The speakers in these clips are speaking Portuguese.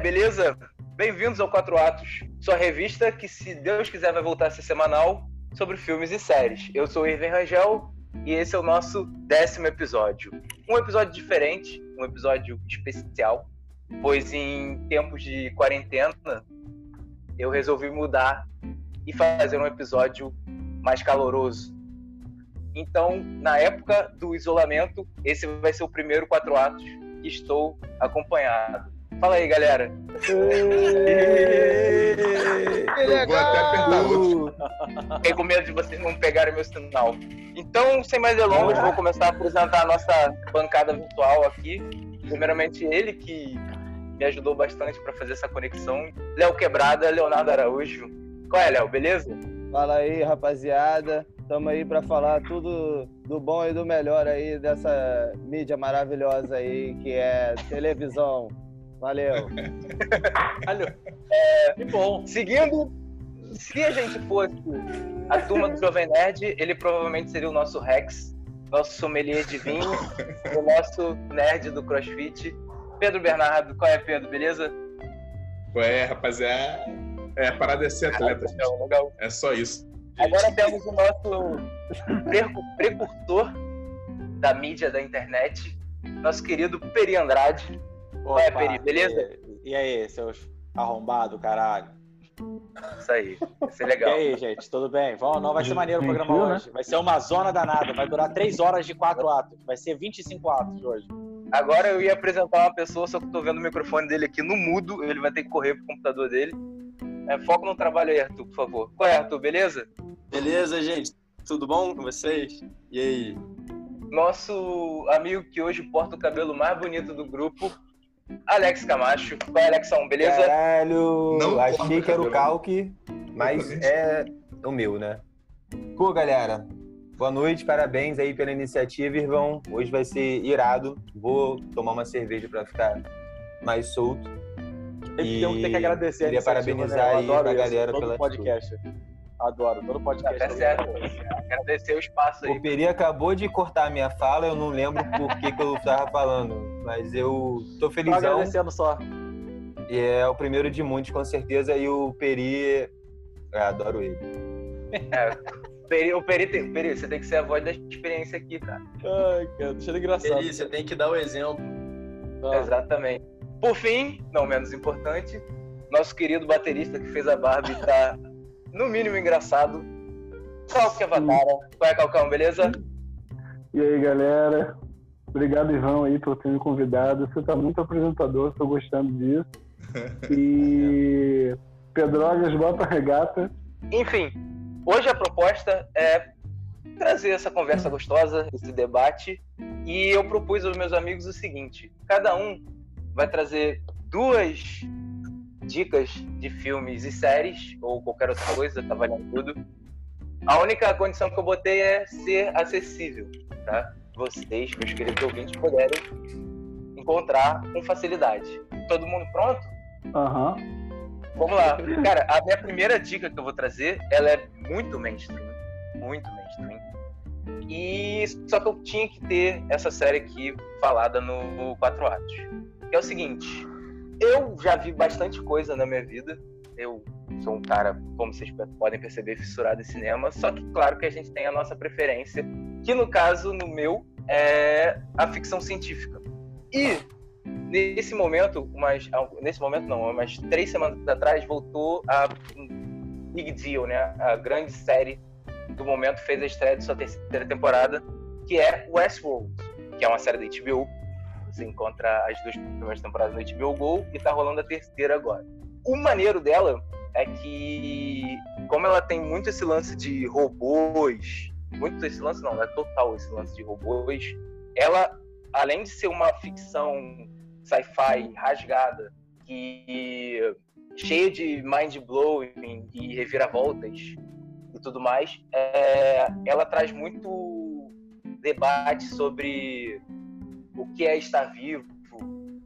beleza? Bem-vindos ao Quatro Atos, sua revista que, se Deus quiser, vai voltar a ser semanal sobre filmes e séries. Eu sou o Irving Rangel e esse é o nosso décimo episódio. Um episódio diferente, um episódio especial, pois em tempos de quarentena eu resolvi mudar e fazer um episódio mais caloroso. Então, na época do isolamento, esse vai ser o primeiro quatro atos que estou acompanhado. Fala aí, galera. Eu vou até apertar outro. Fiquei com medo de vocês não pegarem meu sinal. Então, sem mais delongas, vou começar a apresentar a nossa bancada virtual aqui. Primeiramente, ele que me ajudou bastante para fazer essa conexão. Léo Quebrada, Leonardo Araújo. Qual é, Léo? Beleza? Fala aí, rapaziada. Estamos aí para falar tudo do bom e do melhor aí dessa mídia maravilhosa aí que é televisão. Valeu. Valeu. É, que bom. Seguindo, se a gente fosse a turma do Jovem Nerd, ele provavelmente seria o nosso Rex, nosso sommelier de vinho, o nosso nerd do CrossFit. Pedro Bernardo, qual é, Pedro? Beleza? Ué, rapaziada. É, a parada é ser atleta, gente. Legal, legal. É só isso. Agora temos o nosso precursor da mídia da internet, nosso querido Peri Andrade. É, Peri? Beleza? E, e aí, seus arrombados, caralho? Isso aí, vai ser legal. E aí, gente, tudo bem? Vamos, não vai ser maneiro o programa né? hoje. Vai ser uma zona danada, vai durar 3 horas de 4 atos. Vai ser 25 atos hoje. Agora eu ia apresentar uma pessoa, só que eu tô vendo o microfone dele aqui no mudo, ele vai ter que correr pro computador dele. É, foco no trabalho aí, Arthur, por favor. Qual é, Arthur, beleza? Beleza, gente? Tudo bom com vocês? E aí? Nosso amigo que hoje porta o cabelo mais bonito do grupo, Alex Camacho. Qual é, Alexão, beleza? Caralho, Não achei que era o calque, mas é o meu, né? Pô, galera, boa noite, parabéns aí pela iniciativa, Irvão. Hoje vai ser irado. Vou tomar uma cerveja pra ficar mais solto. E temos que ter que agradecer a queria parabenizar né? Eu aí a galera pela podcast. Adoro, todo podcast. Tá certo. Agradecer o espaço aí. O Peri acabou de cortar a minha fala, eu não lembro por que, que eu tava falando, mas eu tô Tô felizão. agradecendo só. E é o primeiro de muitos, com certeza, e o Peri. Eu adoro ele. É, Peri, o Peri, tem, Peri, você tem que ser a voz da experiência aqui, cara. Ai, cara, deixa ele engraçado. Eli, você tem que dar o exemplo. Ah, Exatamente. Por fim, não menos importante, nosso querido baterista que fez a Barbie tá, no mínimo, engraçado. Calque Avatara. Qual é, Calcão, beleza? E aí, galera? Obrigado, Ivan, aí, por ter me convidado. Você tá muito apresentador, tô gostando disso. E Pedrogas, bota a regata. Enfim, hoje a proposta é trazer essa conversa gostosa, esse debate, e eu propus aos meus amigos o seguinte: cada um vai trazer duas dicas de filmes e séries, ou qualquer outra coisa, tá valendo tudo. A única condição que eu botei é ser acessível, tá? Vocês, meus queridos ouvintes, puderem encontrar com facilidade. Todo mundo pronto? Aham. Vamos lá. Cara, a minha primeira dica que eu vou trazer, ela é muito mainstream. Muito mainstream. E só que eu tinha que ter essa série aqui falada no Quatro Atos. É o seguinte, eu já vi bastante coisa na minha vida. Eu sou um cara, como vocês podem perceber, fissurado em cinema. Só que, claro, que a gente tem a nossa preferência, que no caso, no meu, é a ficção científica. E nesse momento, umas, nesse momento não, umas três semanas atrás, voltou a Big Deal, né? A grande série do momento fez a estreia de sua terceira temporada, que é Westworld, que é uma série da HBO. Você encontra as duas primeiras temporadas no HBO Go e tá rolando a terceira agora. O maneiro dela é que, como ela tem muito esse lance de robôs, muito esse lance não, é total esse lance de robôs, ela, além de ser uma ficção sci-fi rasgada e cheia de mind blowing e reviravoltas e tudo mais, é, ela traz muito debate sobre o que é estar vivo,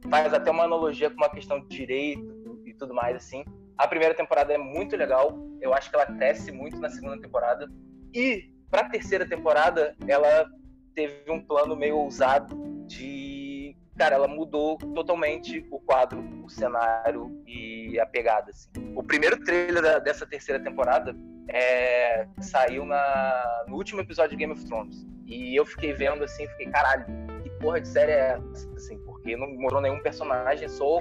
faz até uma analogia com uma questão de direito tudo mais assim. A primeira temporada é muito legal, eu acho que ela cresce muito na segunda temporada e para a terceira temporada ela teve um plano meio ousado de cara, ela mudou totalmente o quadro, o cenário e a pegada. Assim. O primeiro trailer da- dessa terceira temporada é, saiu na, no último episódio de Game of Thrones. E eu fiquei vendo assim, fiquei, caralho, que porra de série é essa? Assim, porque não mostrou nenhum personagem, só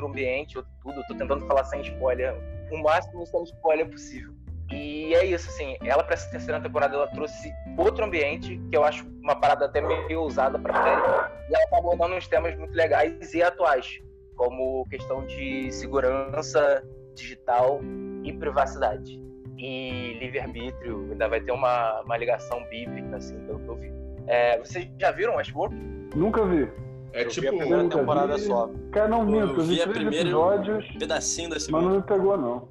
outro ambiente, outro tudo. Eu tô tentando falar sem spoiler, o máximo sem spoiler possível. E é isso, assim, ela pra essa terceira temporada ela trouxe outro ambiente, que eu acho uma parada até meio ousada pra série. E ela tá abordando uns temas muito legais e atuais, como questão de segurança digital e privacidade. E livre-arbítrio, ainda vai ter uma, uma ligação bíblica, assim, pelo que eu vi. É, vocês já viram Westworld? Nunca vi. É eu tipo. vi a primeira Nunca temporada vi. só. Cara, não Eu minto, eu vi vi três primeira- episódios, Pedacinho da mas segunda. não me pegou, não.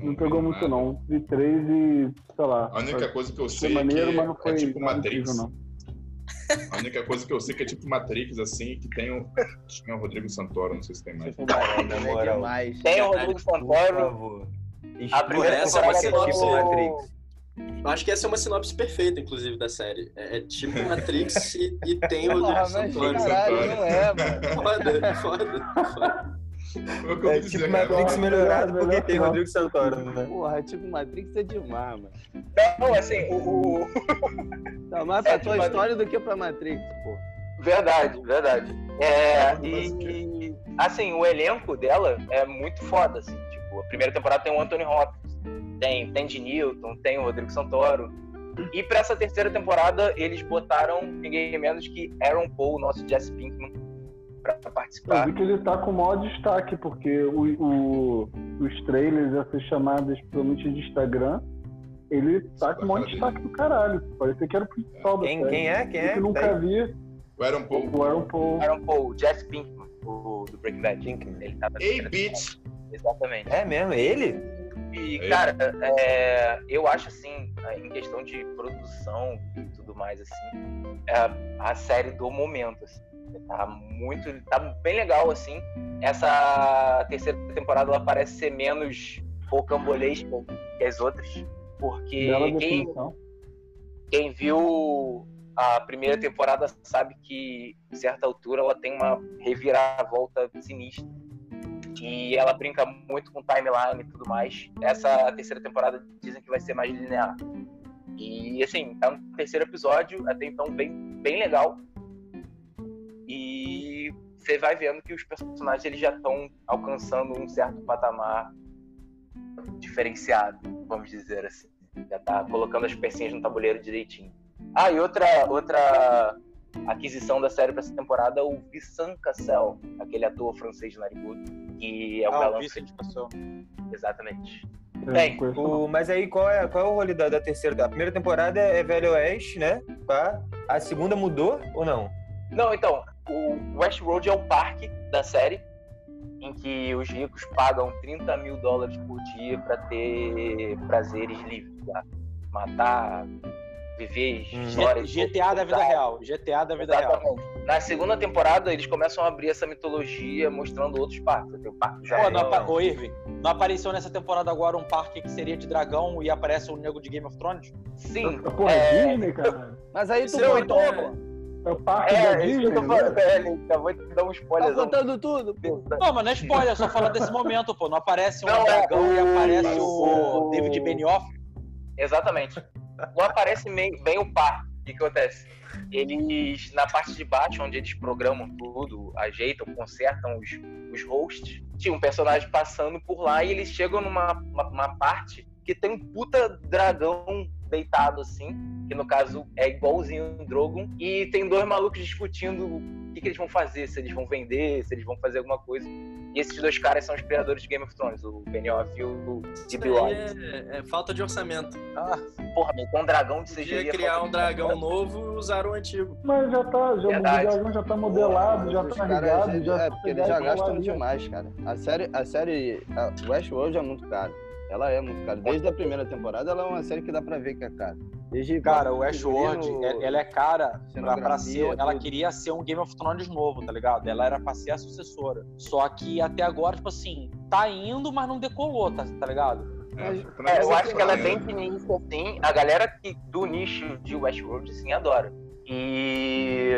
Não pegou muito, não. Vi três e, sei lá. A única coisa que eu sei é maneiro, mas não que foi é tipo Matrix. incrível, não. A única coisa que eu sei que é tipo Matrix, assim, que tem o. Tinha o Rodrigo Santoro, não sei se tem mais. É demais. Tem o Rodrigo Por Santoro. favor. A primeira essa é uma sinopse. do- Matrix. Eu acho que essa é uma sinopse perfeita, inclusive, da série. É, é tipo Matrix e, e tem o Porra, Rodrigo mas Santoro. caralho, não é, mano. Foda, foda, foda. É tipo. Matrix melhorado Melhor porque que tem não. Rodrigo Santoro, né? Porra, tipo, Matrix é demais, mano. Não, assim, o, o- Tá mais pra É, tua tipo, história do que pra Matrix, pô. Verdade, verdade. É, e assim, o elenco dela é muito foda, assim. Tipo, a primeira temporada tem o Anthony Hopkins, tem Tandy Newton, tem o Rodrigo Santoro. E pra essa terceira temporada, eles botaram ninguém menos que Aaron Paul, nosso Jesse Pinkman, pra Eu participar. vi que ele tá com o maior destaque, porque o, o- os trailers, essas chamadas, principalmente de Instagram, ele tá com o maior destaque do caralho. Parecia que era o principal da Quem, série. quem é? Quem Eu é? que nunca vi O Aaron Paul. o Aaron Paul. Aaron Paul, Jesse Pinkman, o, do Breaking Bad. Pinkman. Ele tá Ei, bitch! Exatamente. É mesmo? Ele? E, É. cara, é, eu acho assim, em questão de produção e tudo mais, assim, é a série do momento, assim. Tá muito. Tá bem legal, assim. Essa terceira temporada ela parece ser menos rocambolesca que as outras. Porque quem, quem viu a primeira temporada sabe que, em certa altura, ela tem uma reviravolta sinistra. E ela brinca muito com timeline e tudo mais. Essa terceira temporada dizem que vai ser mais linear. E, assim, tá no terceiro episódio, até então bem, bem legal. E você vai vendo que os personagens eles já estão alcançando um certo patamar diferenciado, vamos dizer assim. Já tá colocando as pecinhas no tabuleiro direitinho. Ah, e outra, outra aquisição da série para essa temporada é o Vincent Cassel, aquele ator francês narigudo, que é o Ah, galã. o Vincent Cassel. Exatamente. Tem. não. O- mas aí, qual é, qual é o rolê da, da terceira? A primeira temporada é Velho Oeste, né? Pá. A segunda mudou ou não? Não, então, o Westworld é o parque da série em que os ricos pagam 30 mil dólares por dia para ter prazeres livres, tá? matar, viver Hum. histórias. GTA da vida real. GTA da vida real. Exatamente. Na segunda temporada, eles começam a abrir essa mitologia mostrando outros parques. Tem o Parque Pô, não apa... Ô, Irving, não apareceu nessa temporada agora um parque que seria de dragão e aparece um nego de Game of Thrones? Sim. Porra, é- Disney, cara. Mas aí tu é contou, uma- pô. É o parque da É, isso que Disney, eu tô né? falando. É, ele acabou de dar um Tá spoiler. contando tudo, pô. Não, mas não é spoiler, é só falar desse momento, pô. Não aparece um Não, é dragão e o- aparece o o- David Benioff. Exatamente. Não aparece meio- bem o par. O que, que acontece? Eles, na parte de baixo, onde eles programam tudo, ajeitam, consertam os, os hosts, tinha um personagem passando por lá e eles chegam numa uma, uma parte que tem um puta dragão deitado assim, que no caso é igualzinho o Drogon, e tem dois malucos discutindo o que, que eles vão fazer, se eles vão vender, se eles vão fazer alguma coisa. E esses dois caras são os criadores de Game of Thrones, o Benioff e o D.B. Weiss. é, é falta de orçamento. Ah, porra, meu, com um dragão de CGI. Podia é criar um dragão novo e usar o antigo. Mas já tá, já, o dragão já tá modelado, já Os tá caras ligado, já É, porque eles já gastam demais, cara. A série, a série a Westworld é muito cara. Ela é muito cara. Desde a primeira temporada, ela é uma série que dá pra ver que é cara. Desde Cara, o Westworld, figurino, ela- ela é cara pra, pra ser. Ela tudo. queria ser um Game of Thrones novo, tá ligado? Ela era pra ser a sucessora. Só que até agora, tipo assim, tá indo, mas não decolou, tá, tá ligado? É, É, eu acho que ela é bem fininha, assim. A galera que, do nicho de Westworld, assim, adora. E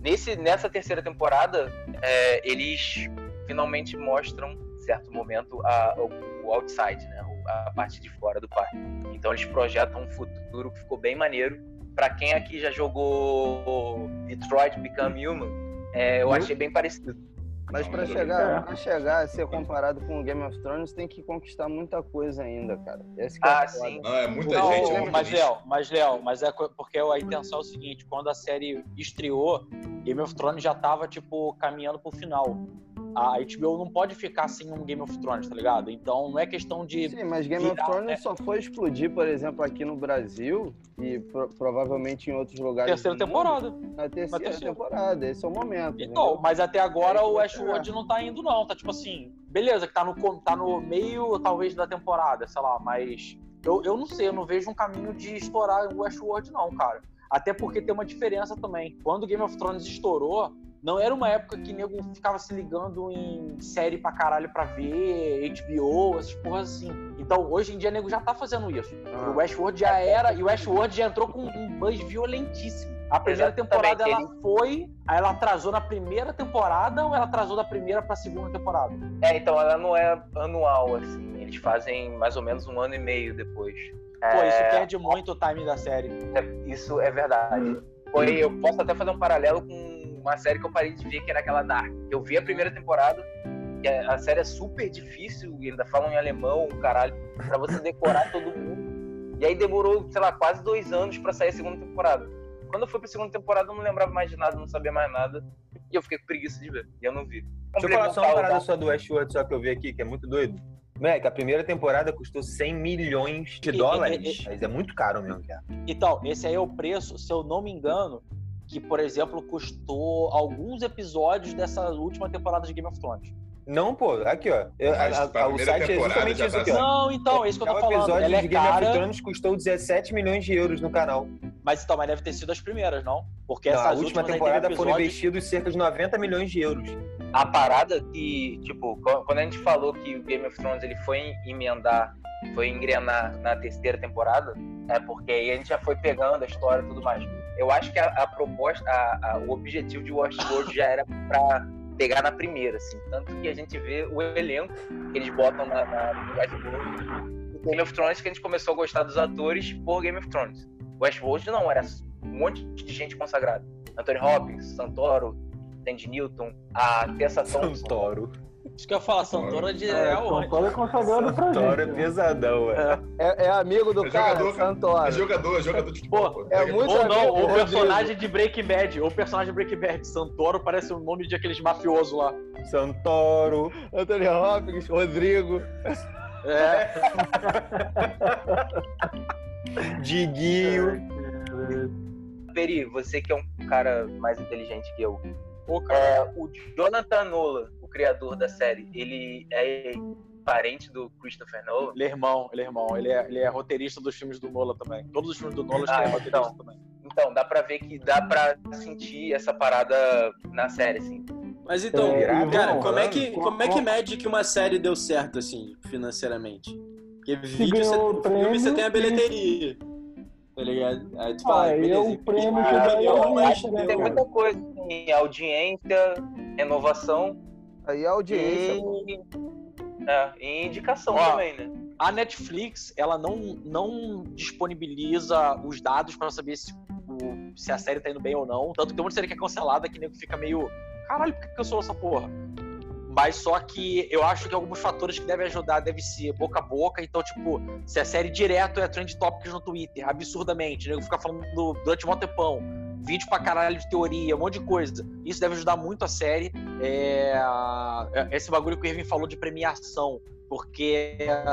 nesse, nessa terceira temporada, é, eles finalmente mostram, em certo momento, a, o, o outside, né? A parte de fora do parque. Então eles projetam um futuro que ficou bem maneiro. Pra quem aqui já jogou Detroit Become Human, é, eu Uhum. achei bem parecido. Mas pra Não, chegar, pra chegar a ser comparado com o Game of Thrones, tem que conquistar muita coisa ainda, cara. Esse que é Ah, foda. sim. Não, é muita Não, gente. é mas. Léo, mas Léo, mas é porque a intenção é o seguinte, quando a série estreou, Game of Thrones já tava tipo caminhando pro final. A HBO não pode ficar sem um Game of Thrones, tá ligado? Então não é questão de Sim, mas Game of virar, Thrones né? só foi explodir, por exemplo, aqui no Brasil e pro- provavelmente em outros lugares. terceira mundo, temporada. Na terceira, terceira. temporada, esse é o momento. Então, entendeu? mas até agora É, o vai Westworld não tá indo, não. Tá tipo assim, beleza, que tá no, tá no meio, talvez, da temporada, sei lá, mas eu, eu não sei, eu não vejo um caminho de estourar o Westworld, não, cara. Até porque tem uma diferença também. Quando Game of Thrones estourou, não era uma época que nego ficava se ligando em série pra caralho pra ver, HBO, essas porras assim. Então, hoje em dia, nego já tá fazendo isso. Ah. O Westworld já era, e o Westworld já entrou com um buzz violentíssimo. A primeira temporada ela ele- foi, aí ela atrasou na primeira temporada ou ela atrasou da primeira pra segunda temporada? É, então ela não é anual, assim. Eles fazem mais ou menos um ano e meio depois. Pô, É, isso perde muito o timing da série. é- isso é verdade. Foi, eu posso até fazer um paralelo com uma série que eu parei de ver, que era aquela Dark. Eu vi a primeira temporada, que é- a série é super difícil, e ainda falam em alemão, caralho, pra você decorar todo mundo. E aí demorou, sei lá, quase dois anos pra sair a segunda temporada. Quando eu fui pra segunda temporada, eu não lembrava mais de nada, não sabia mais nada. E eu fiquei com preguiça de ver. E eu não vi. Deixa eu falar só uma parada só do Westworld, só que eu vi aqui, que é muito doido. Moleque, a primeira temporada custou 100 milhões de E- e- dólares. e- Mas é muito caro mesmo, cara. Então, esse aí é o preço, se eu não me engano, que, por exemplo, custou alguns episódios dessa última temporada de Game of Thrones. Não, pô, aqui, ó. Eu- a- a- o site é justamente já isso tá aqui, ó. Não, então, é isso que eu tô Cada falando. episódio Ela é de Game of cara, Thrones custou 17 milhões de euros no canal. mas então, mas deve ter sido as primeiras, não? Porque Não, essas a última últimas aí temporada teve foram episódios- investidos cerca de 90 milhões de euros. a parada que, tipo, qu- quando a gente falou que o Game of Thrones ele foi emendar, foi engrenar na terceira temporada, é porque aí a gente já foi pegando a história e tudo mais. Eu acho que a, a proposta, a- a- o objetivo de Westworld já era pra pegar na primeira, assim. Tanto que a gente vê o elenco que eles botam na, na no Westworld. Game of Thrones que a gente começou a gostar dos atores por Game of Thrones. Westworld não, era um monte de gente consagrada. Anthony Hopkins, Santoro, Sandy Newton, a Tessa Thompson. Santoro. Isso que eu ia falar, Santoro de É, é? Paulo é consagrado pra Santoro é gente. né? pesadão, velho. É, é amigo do É cara, jogador. Santoro. É jogador, é jogador de futebol. Pô, pô. é muito- Ou não, o Rodrigo. personagem de Breaking Bad. O personagem de Breaking Bad. Santoro parece o nome de aqueles mafiosos lá. Santoro. Anthony Hopkins, Rodrigo. É. Diguinho. Peri, você que é um cara mais inteligente que eu. Pô, cara. É, o Jonathan Nolan, o criador da série, ele é parente do Christopher Nolan? Ele é irmão, ele é irmão. Ele é, ele é roteirista dos filmes do Nolan também. Todos os filmes do Nolan Ah, é roteirista então. também. Então, dá pra ver que dá pra sentir essa parada na série, assim. Mas então, É, cara, irmão, como é, que, como é que mede que uma série deu certo, assim, financeiramente? Porque vídeo, você, ganhou o filme, você prêmio tem a bilheteria. Tá ligado? Aí tu fala, Ah, beleza. é o prêmio ah, que eu audiência, acho que né, Tem muita coisa, assim, audiência, renovação Aí a audiência. e, é, e indicação Ó, também, né? A Netflix, ela não, não disponibiliza os dados pra saber se, o- se a série tá indo bem ou não. Tanto que tem uma série que é cancelada que nego fica meio. Caralho, por que cancelou essa porra? Mas só que eu acho que alguns fatores que devem ajudar deve ser boca a boca. Então, tipo, se a série direto é trend topics no Twitter, absurdamente, o nego fica falando do- durante um tempão, vídeo pra caralho de teoria, um monte de coisa. Isso deve ajudar muito a série. É, esse bagulho que o Irving falou de premiação, porque é,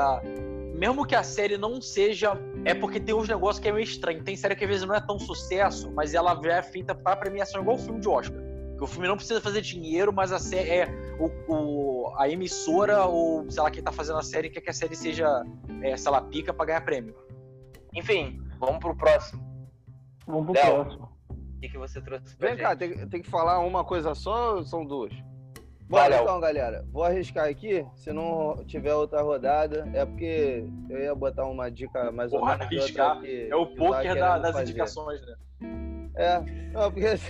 mesmo que a série não seja. É porque tem uns negócios que é meio estranho. Tem série que às vezes não é tão sucesso, mas ela é feita pra premiação, igual o filme de Oscar. Que o filme não precisa fazer dinheiro, mas a série é. O, o- a emissora, ou sei lá, quem tá fazendo a série, quer que a série seja, é, sei lá, pica pra ganhar prêmio. Enfim, vamos pro próximo. Vamos pro Léo. próximo. O que, que você trouxe pra Vem gente? cá, tem, tem que falar uma coisa só ou são duas? Bom, Vai, Léo. então, galera, vou arriscar aqui. Se não tiver outra rodada, é porque eu ia botar uma dica mais ou Porra, menos. de arriscar. que- É o poker da- das fazer. indicações, né? É, não, porque assim,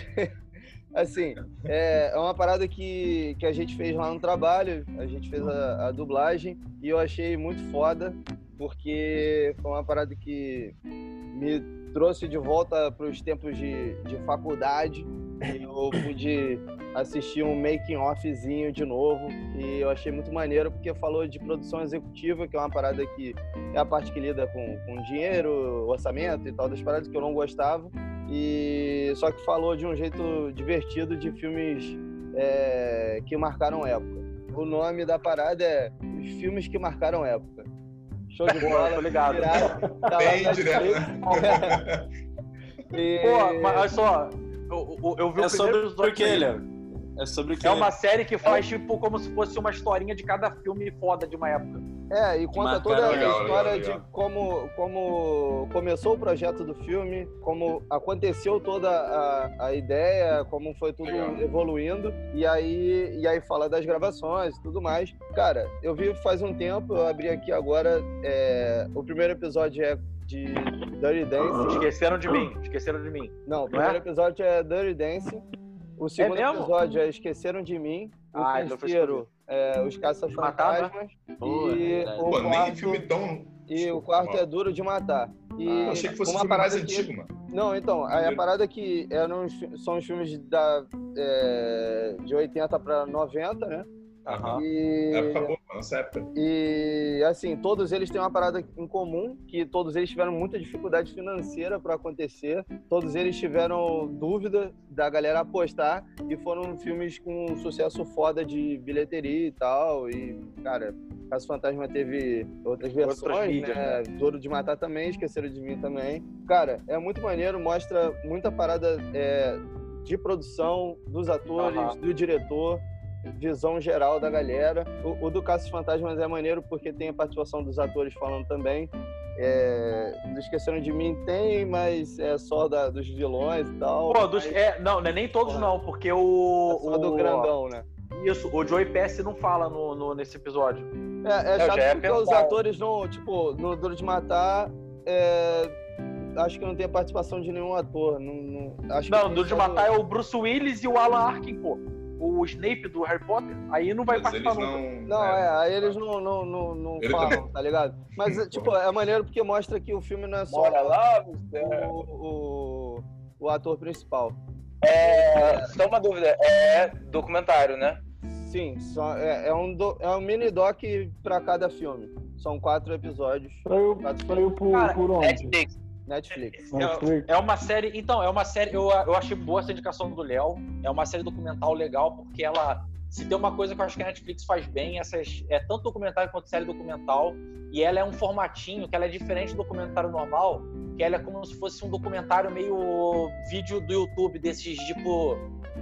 Assim, é, é uma parada que, que a gente fez lá no trabalho, a gente fez a, a dublagem e eu achei muito foda, porque foi uma parada que me trouxe de volta para os tempos de, de faculdade. E eu pude assistir um making offzinho de novo e eu achei muito maneiro porque falou de produção executiva, que é uma parada que é a parte que lida com, com dinheiro, orçamento e tal, das paradas que eu não gostava. E só que falou de um jeito divertido de filmes é, que marcaram época. O nome da parada é Os Filmes que Marcaram Época. Show de bola. tô ligado. Tá Bem direto, Netflix. E- Pô, mas olha só, eu, eu, eu vi É o primeiro sobre o que? É sobre o que? É uma série que faz, tipo, como se fosse uma historinha de cada filme foda de uma época. É, e conta marcaram. toda a Legal, história legal, legal. de como, como começou o projeto do filme, como aconteceu toda a, a ideia, como foi tudo Legal. evoluindo, e aí, e aí fala das gravações e tudo mais. Cara, eu vi faz um tempo, eu abri aqui agora, é, o primeiro episódio é de Dirty Dancing. Esqueceram de mim, esqueceram de mim. Não, o Não é? primeiro episódio é Dirty Dancing. O segundo mesmo? episódio é Esqueceram de Mim. O Ah, então foi terceiro é Os Matar, Caça-Fantasmas. Pô, é E verdade. o Pô, nem quarto, filme tão. e o quarto é Duro de Matar. E Ah, eu achei que fosse um uma filme mais parada que- antigo, mano. Não, então, aí a parada que eram, fi- são os filmes da, é, de 80 para 90, né? Aham. E, Época boa, nossa época. e assim, todos eles têm uma parada em comum, que todos eles tiveram muita dificuldade financeira para acontecer. Todos eles tiveram dúvida da galera apostar e foram filmes com sucesso foda de bilheteria e tal. E, cara, Caso Fantasma teve outras Outras versões, mídias, né? Duro de Matar também, Esqueceram de Mim também. Cara, é muito maneiro, mostra muita parada é, de produção, dos atores, Aham. do diretor visão geral da galera. O, o do Caças Fantasmas é maneiro porque tem a participação dos atores falando também. É, do Esqueceram de Mim tem, mas é só da, dos vilões e tal. Pô, dos, mas é, não, não é nem todos não, porque o. é só do o- grandão, né? Isso, o Joey Pesci não fala no, no- nesse episódio. É, é chato porque os atores não, tipo, no Duro de Matar, é, acho que não tem a participação de nenhum ator. Não, não- acho que Não, do de matar é o Bruce Willis e o Alan Arkin, pô. O Snape do Harry Potter. Aí não vai Mas participar nunca. não. Não, é, aí eles não, não, não, não Ele falam, também. tá ligado? Mas, é, tipo, é maneiro porque mostra que o filme não é só Bora lá, você- o, o, o ator principal. É, só uma dúvida, é documentário, né? Sim, só, é, é um, do- é um mini doc pra cada filme. São quatro episódios. Saiu, Quatro saiu por, Cara, por onde? Netflix. Netflix. Netflix. É uma série. Então, é uma série. Eu, eu achei boa essa indicação do Léo. É uma série documental legal, porque ela. Se tem uma coisa que eu acho que a Netflix faz bem, essas, é tanto documentário quanto série documental. E ela é um formatinho que ela é diferente do documentário normal, que ela é como se fosse um documentário meio vídeo do YouTube, desses tipo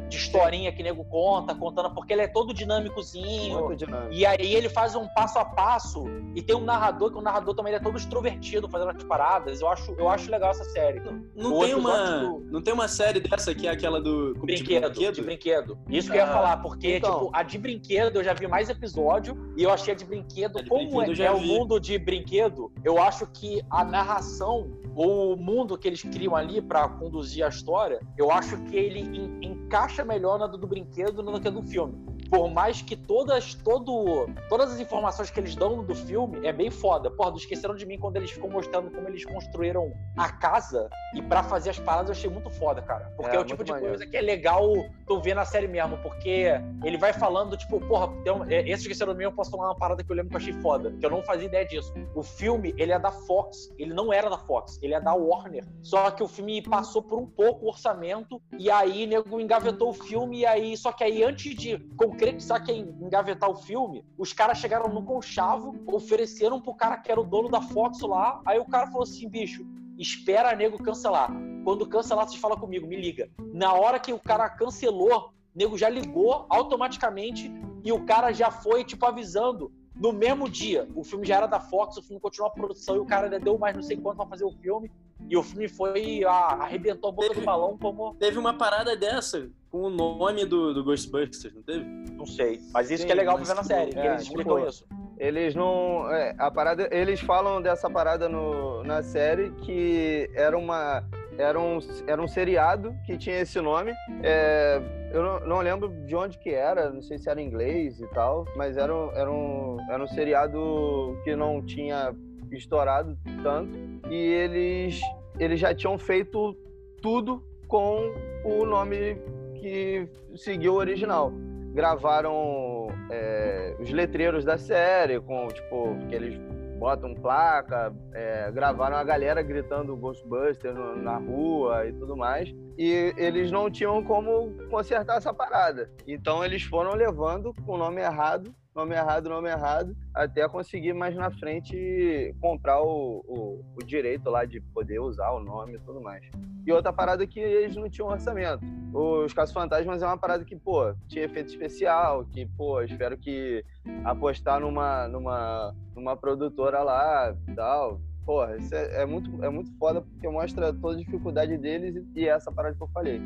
de historinha que nego conta, contando, porque ele é todo dinâmicozinho. Muito dinâmico. E aí ele faz um passo a passo e tem um narrador, que o narrador também ele é todo extrovertido fazendo as paradas. Eu acho, eu acho legal essa série. Não O tem, uma, do- não tem uma série dessa que é aquela do. de Brinquedo, de brinquedo. Isso que eu ia Ah, falar, porque, então. tipo, a de brinquedo eu já vi mais episódio e eu achei a de brinquedo, A de como brinquedo é, é o mundo de brinquedo, eu acho que a narração ou o mundo que eles criam ali pra conduzir a história, eu acho que ele en- encaixa melhor na do, do brinquedo do que a do filme. Por mais que todas, todo, todas as informações que eles dão do filme é bem foda. Porra, não esqueceram de mim quando eles ficam mostrando como eles construíram a casa e pra fazer as paradas eu achei muito foda, cara. Porque É, é, o tipo de maneiro. coisa que é legal tu ver na série mesmo, porque ele vai falando, tipo, porra, tem um, é, esse esqueceram de mim, eu posso falar uma parada que eu lembro que eu achei foda, que eu não fazia ideia disso. O filme, ele é da Fox, ele não era da Fox, ele é da Warner. Só que o filme passou por um pouco o orçamento, e aí nego engavetou o filme, e aí, só que aí antes de concretizar quem engavetar o filme, os caras chegaram no conchavo, ofereceram pro cara que era o dono da Fox lá, aí o cara falou assim, bicho, espera nego cancelar. Quando cancelar, vocês falam comigo, me liga. Na hora que o cara cancelou, nego já ligou automaticamente e o cara já foi, tipo, avisando. No mesmo dia, o filme já era da Fox, o filme continuou a produção e o cara ainda deu mais não sei quanto pra fazer o filme. E o filme foi, a- arrebentou a boca do balão como. Teve uma parada dessa com o nome do, do Ghostbusters, não teve? Não sei. Mas isso Sim, que é legal pra ver na série, que é, eles explicam tipo, isso. Eles não. é, a parada, eles falam dessa parada no, na série que era uma. Era um, era um seriado que tinha esse nome. É, eu não, não lembro de onde que era, não sei se era inglês e tal, mas era, um- era, um, era um seriado que não tinha estourado tanto. E eles, eles já tinham feito tudo com o nome que seguiu o original. Gravaram é, os letreiros da série, com tipo, que eles botam placa, é, gravaram a galera gritando Ghostbusters na rua e tudo mais. E eles não tinham como consertar essa parada. Então eles foram levando com o nome errado, nome errado, nome errado, até conseguir mais na frente comprar o, o, o direito lá de poder usar o nome e tudo mais. E outra parada que eles não tinham orçamento. Os Casos Fantasmas é uma parada que, pô, tinha efeito especial, que, pô, espero que apostar numa, numa, numa produtora lá e tal. Porra, isso é, é muito, é muito foda porque mostra toda a dificuldade deles e, e essa parada que eu falei.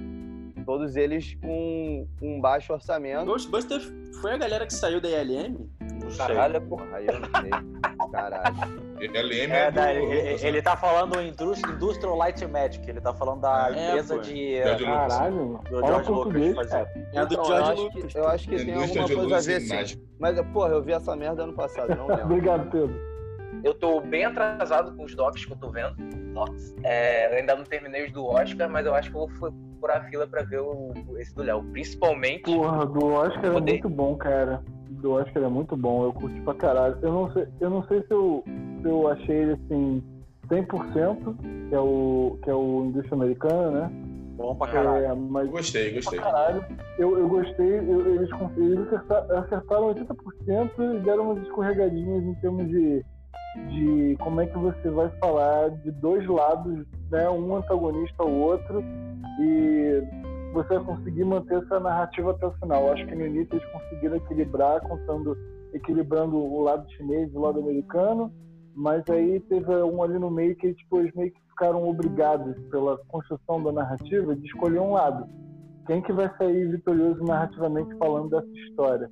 Todos eles com um baixo orçamento. Ghostbusters foi a galera que saiu da ILM? Não sei. Caralho, porra. Aí eu não sei. Caralho. LM É, é, da- do, ele, ele tá falando Indus- Industrial Light Magic, ele tá falando da É, empresa pô. de. George Lucas. Caralho, Do George Lucas fazer. É do Então, eu George acho Lucas. que, eu acho que tem alguma coisa a ver, sim. Mas, porra, eu vi essa merda ano passado, não lembro. Obrigado, Pedro. Eu tô bem atrasado com os docs que eu tô vendo. Docs. É, eu ainda não terminei os do Oscar, mas eu acho que eu vou furar a fila pra ver o, esse do Léo. Principalmente. Porra, do Oscar é muito bom, cara. Do Oscar é muito bom, eu curti pra caralho. Eu não sei, eu não sei se, eu, se eu achei ele assim 100%, que é o, que é o indústria americana, né? Bom pra caralho. É, mas Gostei, gostei. pra caralho. Eu, eu gostei, eu- eles, eles acerta- acertaram 80% e deram umas escorregadinhas em termos de, de como é que você vai falar de dois lados, né? Um antagonista ao outro e você vai conseguir manter essa narrativa até o final. Eu acho que no início eles conseguiram equilibrar, contando, equilibrando o lado chinês e o lado americano, mas aí teve um ali no meio que tipo, eles meio que ficaram obrigados pela construção da narrativa de escolher um lado. Quem que vai sair vitorioso narrativamente falando dessa história?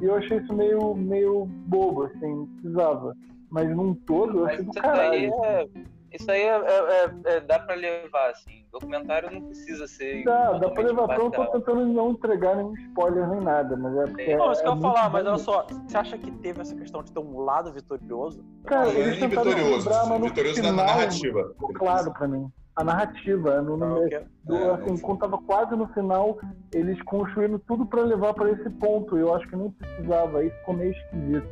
E eu achei isso meio, meio bobo, assim, precisava. Mas num todo eu achei do caralho. é. Isso aí é, é- é- é- dá pra levar, assim. Documentário não precisa ser. Dá, dá pra levar. Eu não tô tentando não entregar nenhum spoiler nem nada, mas é porque. Não, é, isso que eu é ia muito falar, mas olha só, você acha que teve essa questão de ter um lado vitorioso? Cara, Não, eles tentaram vitorioso. equilibrar, mas no Vitorioso na final, narrativa. ficou claro pra mim. A narrativa, no, no, Não, que- do- É, assim, não- quando tava quase no final, eles construíram tudo pra levar pra esse ponto. Eu acho que nem precisava, aí ficou meio esquisito.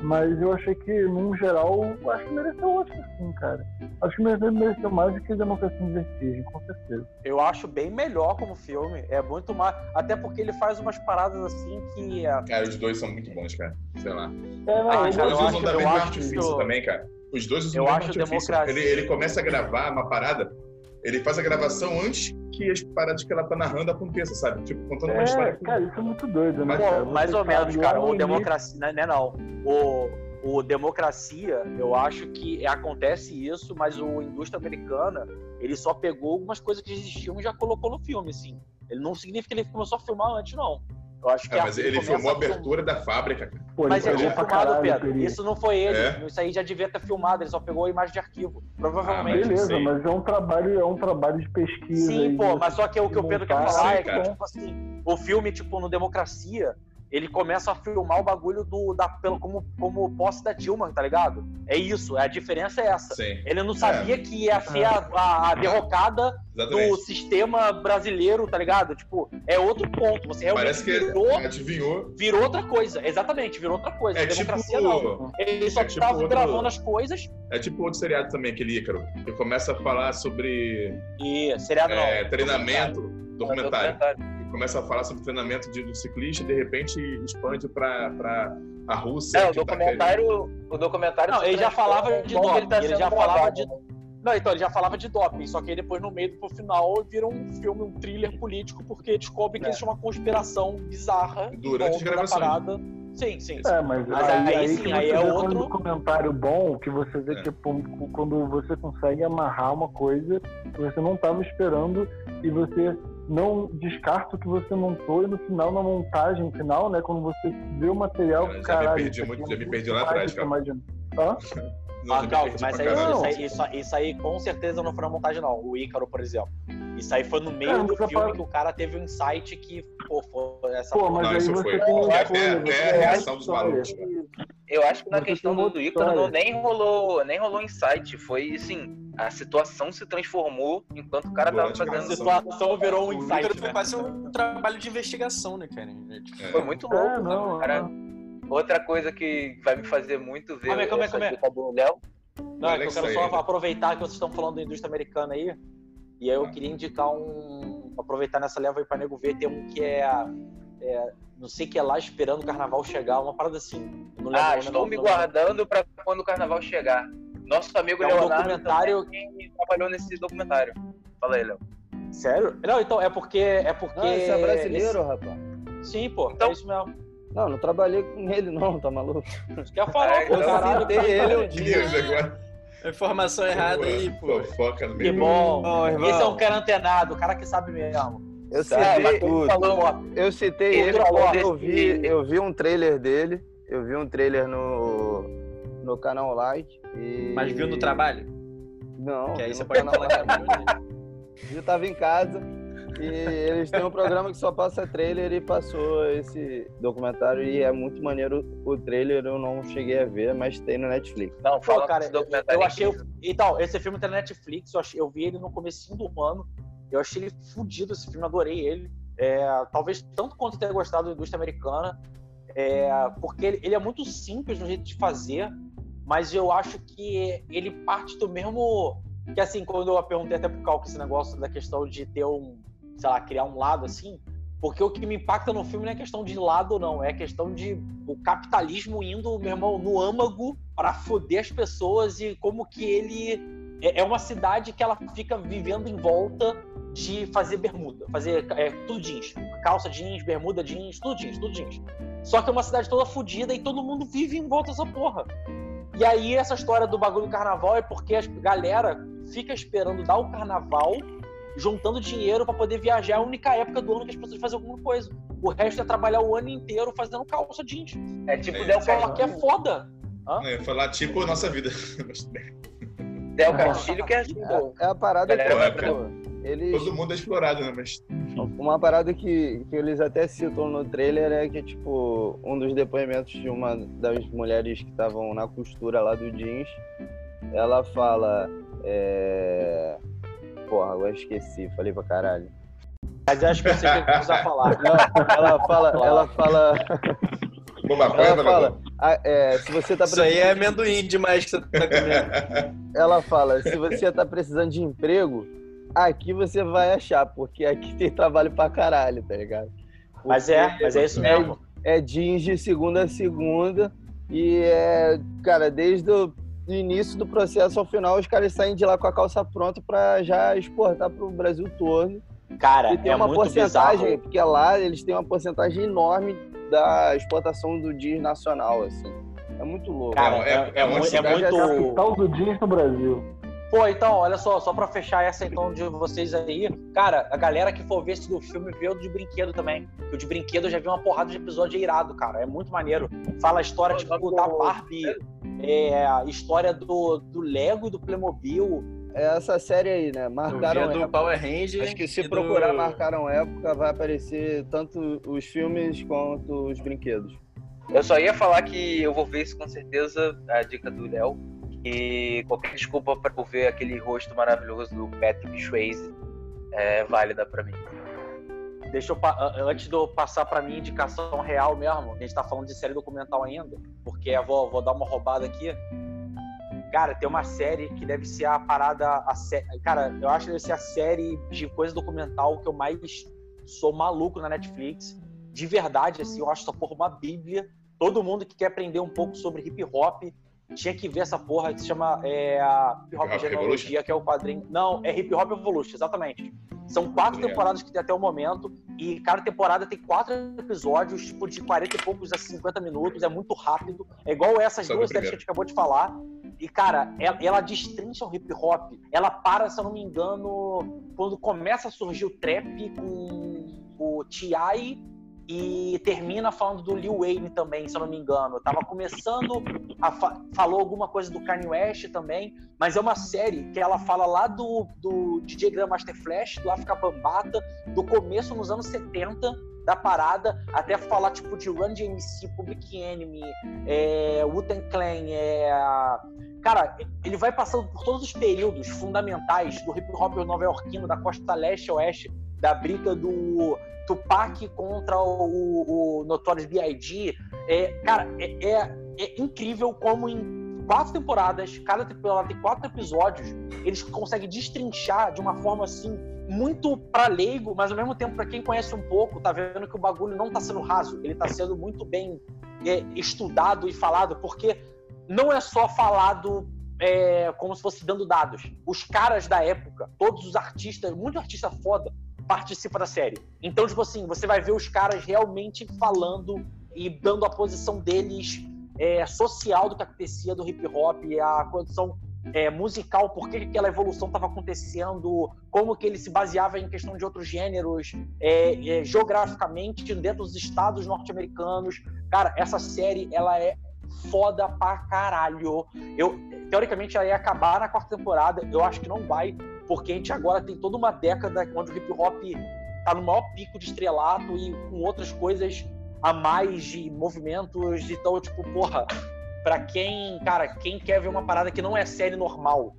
Mas eu achei que, num geral, eu acho que mereceu outro sim, cara. Acho que mereceu, mereceu mais do que Democracia em Vertigem, com certeza. Eu acho bem melhor como filme. É muito mais. Até porque ele faz umas paradas assim que. é, Cara, os dois são muito bons, cara. Sei lá. É, não, Ah, dois eu usam acho- da eu mesma acho artifício que- também, cara. Os dois usam Eu da acho artifício. democracia- Ele, ele começa a gravar uma parada, ele faz a gravação antes que as paradas que ela tá narrando aconteçam, sabe? Tipo, contando uma É, história. cara, isso é muito doido, né? Mas- cara? Pô, mais ou menos, cara. O democracia. Não, não, é não. O, o democracia, eu acho que acontece isso, mas o indústria americana, ele só pegou algumas coisas que existiam e já colocou no filme, assim. Ele não significa que ele começou a filmar antes, não. Eu acho que É, a- mas ele começa filmou a abertura da fábrica, cara. Pô, ele Mas ele pra filmado, caralho, Pedro. Peri. Isso não foi ele. É? Isso aí já devia ter filmado, ele só pegou a imagem de arquivo. Provavelmente. Ah, Beleza, sei. mas é um trabalho, é um trabalho de pesquisa. Sim, aí, pô, mas só que o que o Pedro quer montar, falar sim, é que, cara. tipo assim, o filme, tipo, no Democracia, ele começa a filmar o bagulho do, da, pelo, como, como posse da Dilma, tá ligado? É isso, a diferença é essa. Sim, Ele não sabia que ia ser a, a- a derrocada do exatamente. sistema brasileiro, tá ligado? Tipo, é outro ponto. Você realmente Parece que virou, adivinhou. virou outra coisa. Exatamente, virou outra coisa. É a tipo, democracia não. Ele só é tipo tava outro- gravando as coisas é tipo outro seriado também, aquele Ícaro, que começa a falar sobre e seriado é, não. treinamento, documentário. Documentário. Começa a falar sobre treinamento de, do ciclista e de repente expande pra, pra a Rússia. É, o tá documentário. O documentário. Não, ele já falava de enquanto doping, ele tá ele já falava gravado, de-? Não, então ele já falava de doping, só que aí depois no meio pro final vira um filme, um thriller político, porque descobre que É. existe uma conspiração bizarra Durante as gravações. parada. Sim, sim. sim. É, mas, Mas aí, aí aí sim, que aí é vê outro- um comentário bom, que você vê É. que pô, quando você consegue amarrar uma coisa que você não estava esperando e você não descarta o que você montou e no final, na montagem final, né, quando você vê o material, Cara, já me caralho, perdi isso muito, já é me muito perdi lá atrás, eu cara. imagino. Hã? Não, Ah, calma, mas aí, isso, aí, isso, isso aí com certeza não foi na montagem, não. O Ícaro, por exemplo. Isso aí foi no meio É, do filme que o cara teve um insight que, pô, foi essa Pô, porra. mas Não, aí isso você foi- tem até- até a reação dos malucos, Eu acho que na questão do, do Ícaro não, nem rolou, nem rolou insight. Foi assim, a situação se transformou enquanto o cara tava Durante a fazendo. A situação virou um O insight, Ícaro foi né? quase um trabalho de investigação, né, cara? Foi muito louco. É, não, né, cara? Outra coisa que vai me fazer muito ver Calma aí, calma aí, essa calma aí. dica do Léo. Não, é que eu quero só aproveitar que vocês estão falando da indústria americana aí. E aí eu queria indicar um. Aproveitar nessa leva aí pra nego ver, tem um que é. é, não sei que é lá esperando o carnaval chegar, uma parada assim. Lembro Ah, estou não, me não- guardando pra quando o carnaval chegar. Nosso amigo É um Leonardo documentário- também trabalhou nesse documentário. Fala aí, Léo. Sério? Não, então, é porque. É porque. Não, isso é brasileiro, rapaz. esse- Sim, pô, Então- é isso mesmo. Não, não trabalhei com ele, não, tá maluco? Que ia falar, É, pô, eu caralho. citei ele um Que dia. agora. Informação errada aí, pô. Fofoca no Que bom. Bom, irmão. Esse é um cara antenado, o cara que sabe mesmo. Eu É, citei, tudo. falou, eu citei Ele quando eu vi, eu vi um trailer dele. Eu vi um trailer no, no canal Like. E... Mas viu no trabalho? Não, Que aí você pode falar Like. Eu tava em casa e eles têm um programa que só passa trailer e passou esse documentário e é muito maneiro o trailer, eu não cheguei a ver, mas tem no Netflix. Não, Pô, fala cara, desse eu, documentário eu achei. incrível. Então, esse filme tá na Netflix, eu, achei- eu vi ele no comecinho do ano. Eu achei ele fudido esse filme, adorei ele. É, talvez tanto quanto ter gostado da indústria americana. é, porque ele, ele é muito simples no jeito de fazer, mas eu acho que ele parte do mesmo. Que assim, quando eu perguntei até pro Cal que esse negócio da questão de ter um, sei lá, criar um lado assim, porque o que me impacta no filme não é questão de lado ou não, é questão de o capitalismo indo, meu irmão, no âmago para foder as pessoas e como que ele é é uma cidade que ela fica vivendo em volta de fazer bermuda, fazer é, tudo jeans, calça jeans, bermuda jeans, tudo jeans, tudo jeans. Só que é uma cidade toda fodida e todo mundo vive em volta dessa porra. E aí essa história do bagulho do carnaval é porque a galera fica esperando dar o carnaval, juntando dinheiro pra poder viajar, é a única época do ano que as pessoas fazem alguma coisa. O resto é trabalhar o ano inteiro fazendo calça jeans. É tipo É, Del que é foda. Eu ia falar tipo nossa vida. Del Castilho que é assim, pô. É a parada que, pô, eles, Todo mundo é explorado, né? Mas Uma parada que, que eles até citam no trailer é que, tipo, um dos depoimentos de uma das mulheres que estavam na costura lá do jeans, ela fala. É... Porra, agora esqueci, falei pra caralho. Mas eu acho que eu sei o que precisa falar. Não, ela fala, ela fala, qual é, ela fala, ah, é, se você tá Isso aí é precisando, amendoim demais que você tá comendo. ela fala, se você tá precisando de emprego, aqui você vai achar, porque aqui tem trabalho pra caralho, tá ligado? Mas é, mas é isso mesmo. é jeans de segunda a segunda e é, cara, desde o início do processo ao final, os caras saem de lá com a calça pronta pra já exportar pro Brasil todo. Cara, E tem é uma muito porcentagem, bizarro. porque lá eles têm uma porcentagem enorme da exportação do jeans nacional, assim. É muito louco. Cara, É, é, é- é é uma mu- é muito. Capital do jeans no Brasil. Pô, então, olha só, só pra fechar essa então de vocês aí, cara, a galera que for ver esse do filme vê o de brinquedo também. O de brinquedo eu já vi uma porrada de episódio irado, cara. É muito maneiro. Fala a história, tipo, da Barbie, é, a história do, do Lego e do Playmobil. É essa série aí, né? Marcaram do época. Power Ranger. Acho que se e do- procurar Marcaram Época, vai aparecer tanto os filmes quanto os brinquedos. Eu só ia falar que eu vou ver isso com certeza, a dica do Léo. E qualquer desculpa eu ver aquele rosto maravilhoso do Patrick Swayze é válida pra mim. Deixa eu, antes de eu passar pra minha indicação real mesmo, a gente tá falando de série documental ainda, porque eu vou, vou dar uma roubada aqui. Cara, tem uma série que deve ser a parada. A sé... Cara, eu acho que deve ser a série de coisa documental que eu mais sou maluco na Netflix. De verdade, assim, eu acho essa porra uma bíblia. Todo mundo que quer aprender um pouco sobre hip hop tinha que ver essa porra que se chama é, a Hip Hop Hip Hop Genealogia, que é o quadrinho. Não, é Hip Hop Evolution, exatamente. São quatro temporadas que tem até o momento, e cada temporada tem quatro episódios, tipo, de 40 e poucos a 50 minutos, é muito rápido. É igual essas Só duas séries que a gente acabou de falar. E, cara, ela, ela destrincha o hip hop. Ela para, se eu não me engano, quando começa a surgir o trap com o T.I., e termina falando do Lil Wayne também, se eu não me engano. Tava começando a fa falou alguma coisa do Kanye West também, mas é uma série que ela fala lá do, do DJ Grandmaster Flash, do África Bambata, do começo nos anos 70 da parada, até falar tipo de Run DMC, Public Enemy, é, Wu-Tang Clan, é, cara, ele vai passando por todos os períodos fundamentais do hip hop nova-iorquino, da costa leste oeste, da briga do Tupac contra o, o Notorious B.I.G. É, cara, é, é, é, incrível como em quatro temporadas, cada temporada tem quatro episódios, eles conseguem destrinchar de uma forma assim muito para leigo, mas ao mesmo tempo para quem conhece um pouco, tá vendo que o bagulho não tá sendo raso, ele tá sendo muito bem é, estudado e falado, porque não é só falado é, como se fosse dando dados. Os caras da época, todos os artistas, muito artista foda, participa da série. Então, tipo assim, você vai ver os caras realmente falando e dando a posição deles é, social do que acontecia do hip hop, a condição é, musical, por que aquela evolução estava acontecendo, como que ele se baseava em questão de outros gêneros, é, é, geograficamente dentro dos estados norte-americanos. Cara, essa série ela é foda pra caralho. Eu, teoricamente, ela ia acabar na quarta temporada. Eu acho que não vai, porque a gente agora tem toda uma década onde o hip hop tá no maior pico de estrelato e com outras coisas a mais de movimentos. Então, tipo, porra, pra quem, cara, quem quer ver uma parada que não é série normal,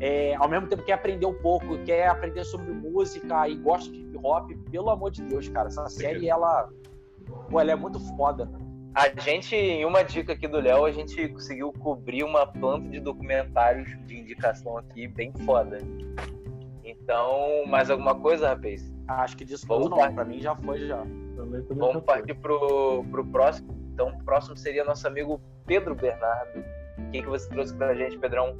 é, ao mesmo tempo quer aprender um pouco, quer aprender sobre música e gosta de hip hop, pelo amor de Deus, cara, essa série, ela, pô, ela é muito foda. A gente, em uma dica aqui do Léo, a gente conseguiu cobrir uma planta de documentários de indicação aqui bem foda. Então, mais alguma coisa, rapaz? Acho que disso Vamos não, pra mim já foi já. Também, também Vamos partir pro, pro próximo. Então, o próximo seria nosso amigo Pedro Bernardo. O que, que você trouxe pra gente, Pedrão?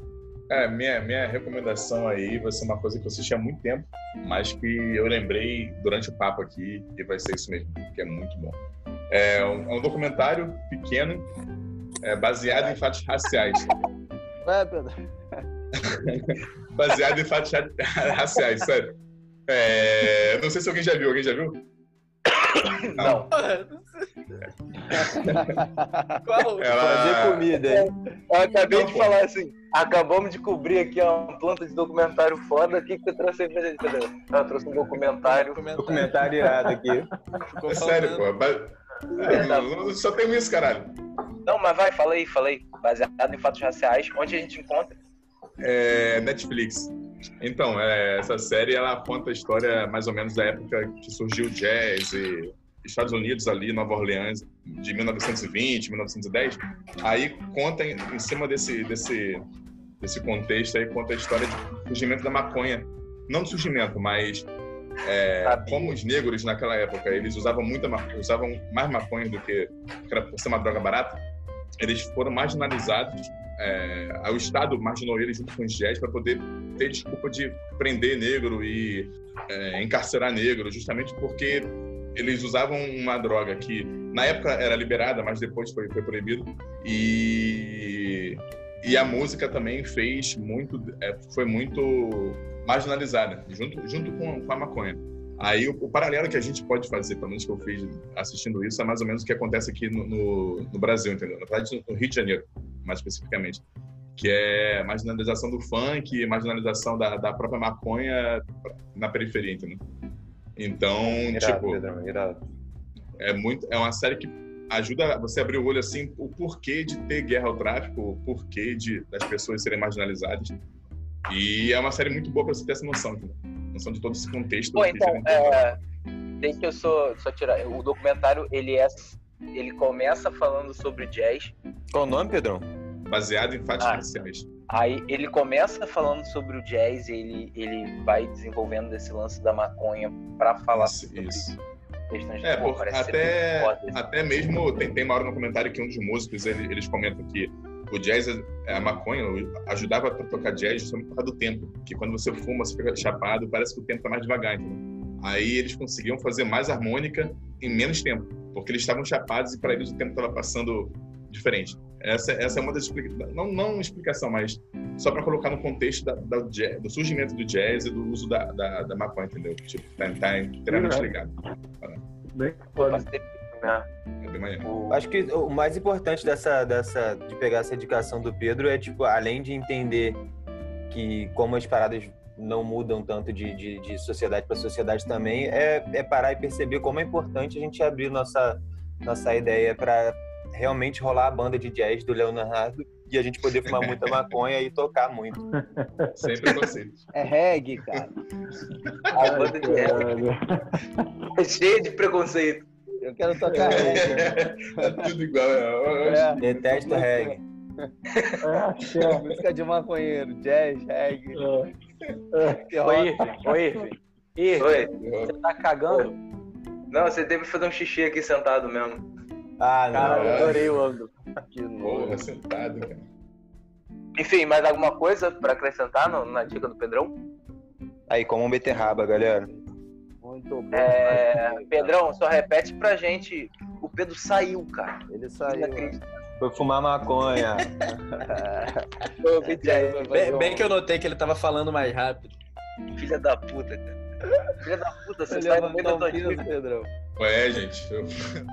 É, minha, minha recomendação aí vai ser uma coisa que eu assisti há muito tempo, mas que eu lembrei durante o papo aqui e vai ser isso mesmo, que é muito bom. É um, é um documentário pequeno, é, baseado em fatos raciais. Ué, Pedro. Baseado em fatos ra- raciais, sério. É, não sei se alguém já viu. Alguém já viu? Não. Qual? Ela- Fazer comida, hein? Eu acabei Não, de pô. falar assim, acabamos de cobrir aqui uma planta de documentário foda. O que, que você trouxe aí pra gente? Eu trouxe um documentário. Documentário irado aqui. Ficou É sério, pô. É, não- só tem isso, caralho. Não, mas vai, fala aí, fala aí. Baseado em fatos raciais, onde a gente encontra. É, Netflix. Então, é, essa série ela conta a história mais ou menos da época que surgiu o jazz e Estados Unidos ali, Nova Orleans, de 1920, 1910. Aí conta em, em cima desse, desse, desse contexto aí, conta a história do surgimento da maconha. Não do surgimento, mas é, como os negros naquela época, eles usavam muita usavam mais maconha do que, que era por ser uma droga barata, eles foram marginalizados é, o Estado marginou eles junto com os jazz para poder ter desculpa de prender negro e é, encarcerar negro, justamente porque eles usavam uma droga que na época era liberada, mas depois foi, foi proibido. E, e a música também fez muito, é, foi muito marginalizada, junto, junto com, com a maconha. Aí o, o paralelo que a gente pode fazer, pelo menos que eu fiz assistindo isso, é mais ou menos o que acontece aqui no, no, no Brasil, entendeu? Na verdade, no Rio de Janeiro, mais especificamente. Que é marginalização do funk, marginalização da, da própria maconha na periferia, entendeu? Então, Irado, tipo, Pedrão, irado. é muito é uma série que ajuda você a abrir o olho assim o porquê de ter guerra ao tráfico o porquê de das pessoas serem marginalizadas e é uma série muito boa para você ter essa noção noção de todo esse contexto Pô, que então, é, tem que eu só, só tirar. O documentário, ele é. Ele começa falando sobre jazz, Qual o nome, Pedrão? baseado em fatos Ah. raciais aí ele começa falando sobre o jazz, ele, ele vai desenvolvendo esse lance da maconha pra falar isso, sobre isso. questões de É, pô, parece ser até, até mesmo tem, tem uma hora no comentário que um dos músicos ele- eles comentam que o jazz, é, a maconha, ajudava para tocar jazz justamente por causa do tempo. Que quando você fuma, você fica chapado, parece que o tempo tá mais devagar, entendeu? Aí eles conseguiam fazer mais harmônica em menos tempo, porque eles estavam chapados e para eles o tempo estava passando diferente. Essa, essa é uma das explicações, não, não uma explicação, mas só para colocar no contexto da, da jazz- do surgimento do jazz e do uso da, da, da maconha, entendeu? Tipo, tá, tá inteiramente Uhum. ligado. Bem passei, né? É de manhã. O- Acho que o mais importante dessa, dessa, de pegar essa indicação do Pedro é, tipo, além de entender que como as paradas não mudam tanto de, de, de sociedade para sociedade também, é, é parar e perceber como é importante a gente abrir nossa, nossa ideia para realmente rolar a banda de jazz do Leonardo e a gente poder fumar muita maconha e tocar muito. Sem preconceito. É reggae, cara. A banda de Caralho. é cheia de preconceito. Eu quero tocar reggae. É tudo igual. É. É, Detesto reggae. É, é. música de maconheiro, jazz, reggae. É. Ô, rock. Irving, ô, Irving. Irving, Oi? você tá cagando? Não, você teve que fazer um xixi aqui sentado mesmo. Ah, não. Cara, eu adorei o ângulo. Que. Porra, sentado, cara. Enfim, mais alguma coisa pra acrescentar no- na dica do Pedrão? Aí, como um beterraba, galera. Muito bom. É, Pedrão, só repete pra gente. O Pedro saiu, cara. Ele saiu. Foi fumar maconha. Ô, BJ, Bem, bem que eu notei que ele tava falando mais rápido. Filha da puta, cara. Filha da puta, você Você sai no meio da tua. Pedrão. É, gente, eu,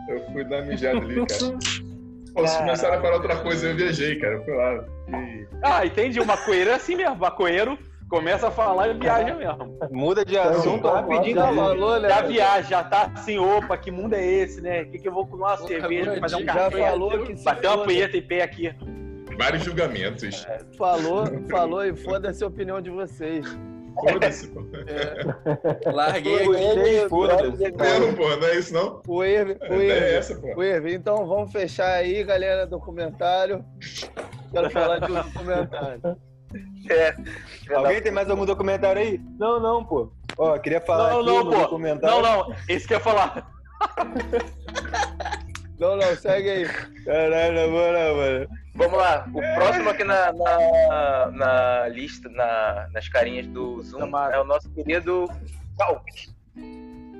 eu fui dar mijada ali, cara. Pô, se começaram a falar outra coisa, eu viajei, cara. Eu fui lá. E... Ah, entendi. O maconheiro é assim mesmo. Maconheiro começa a falar e viaja mesmo. Muda de assunto rapidinho. Já falou, né? Já viaja, já tá assim, opa, que mundo é esse, né? O que, que eu vou tomar uma Porra, cerveja, fazer um já Já café, falou que bater uma punheta em pé aqui. Vários julgamentos. Falou, falou e foda-se a opinião de vocês. Foda-se, pô. Larguei aqui. Foda-se. Não, pô, não é isso, não? O Irving, A o ideia é Irving, essa, pô. o Irving. Então vamos fechar aí, galera, documentário. Quero falar de um documentário. É. Alguém tem mais algum documentário aí? Não, não, pô. Ó, queria falar Não, não, no pô. documentário. Não, não, esse que eu ia falar. Não, não, segue aí. Caralho, moral, mano. Vamos lá. O próximo aqui na, na, na lista, na- nas carinhas do Zoom, Chamado. é o nosso querido Calque.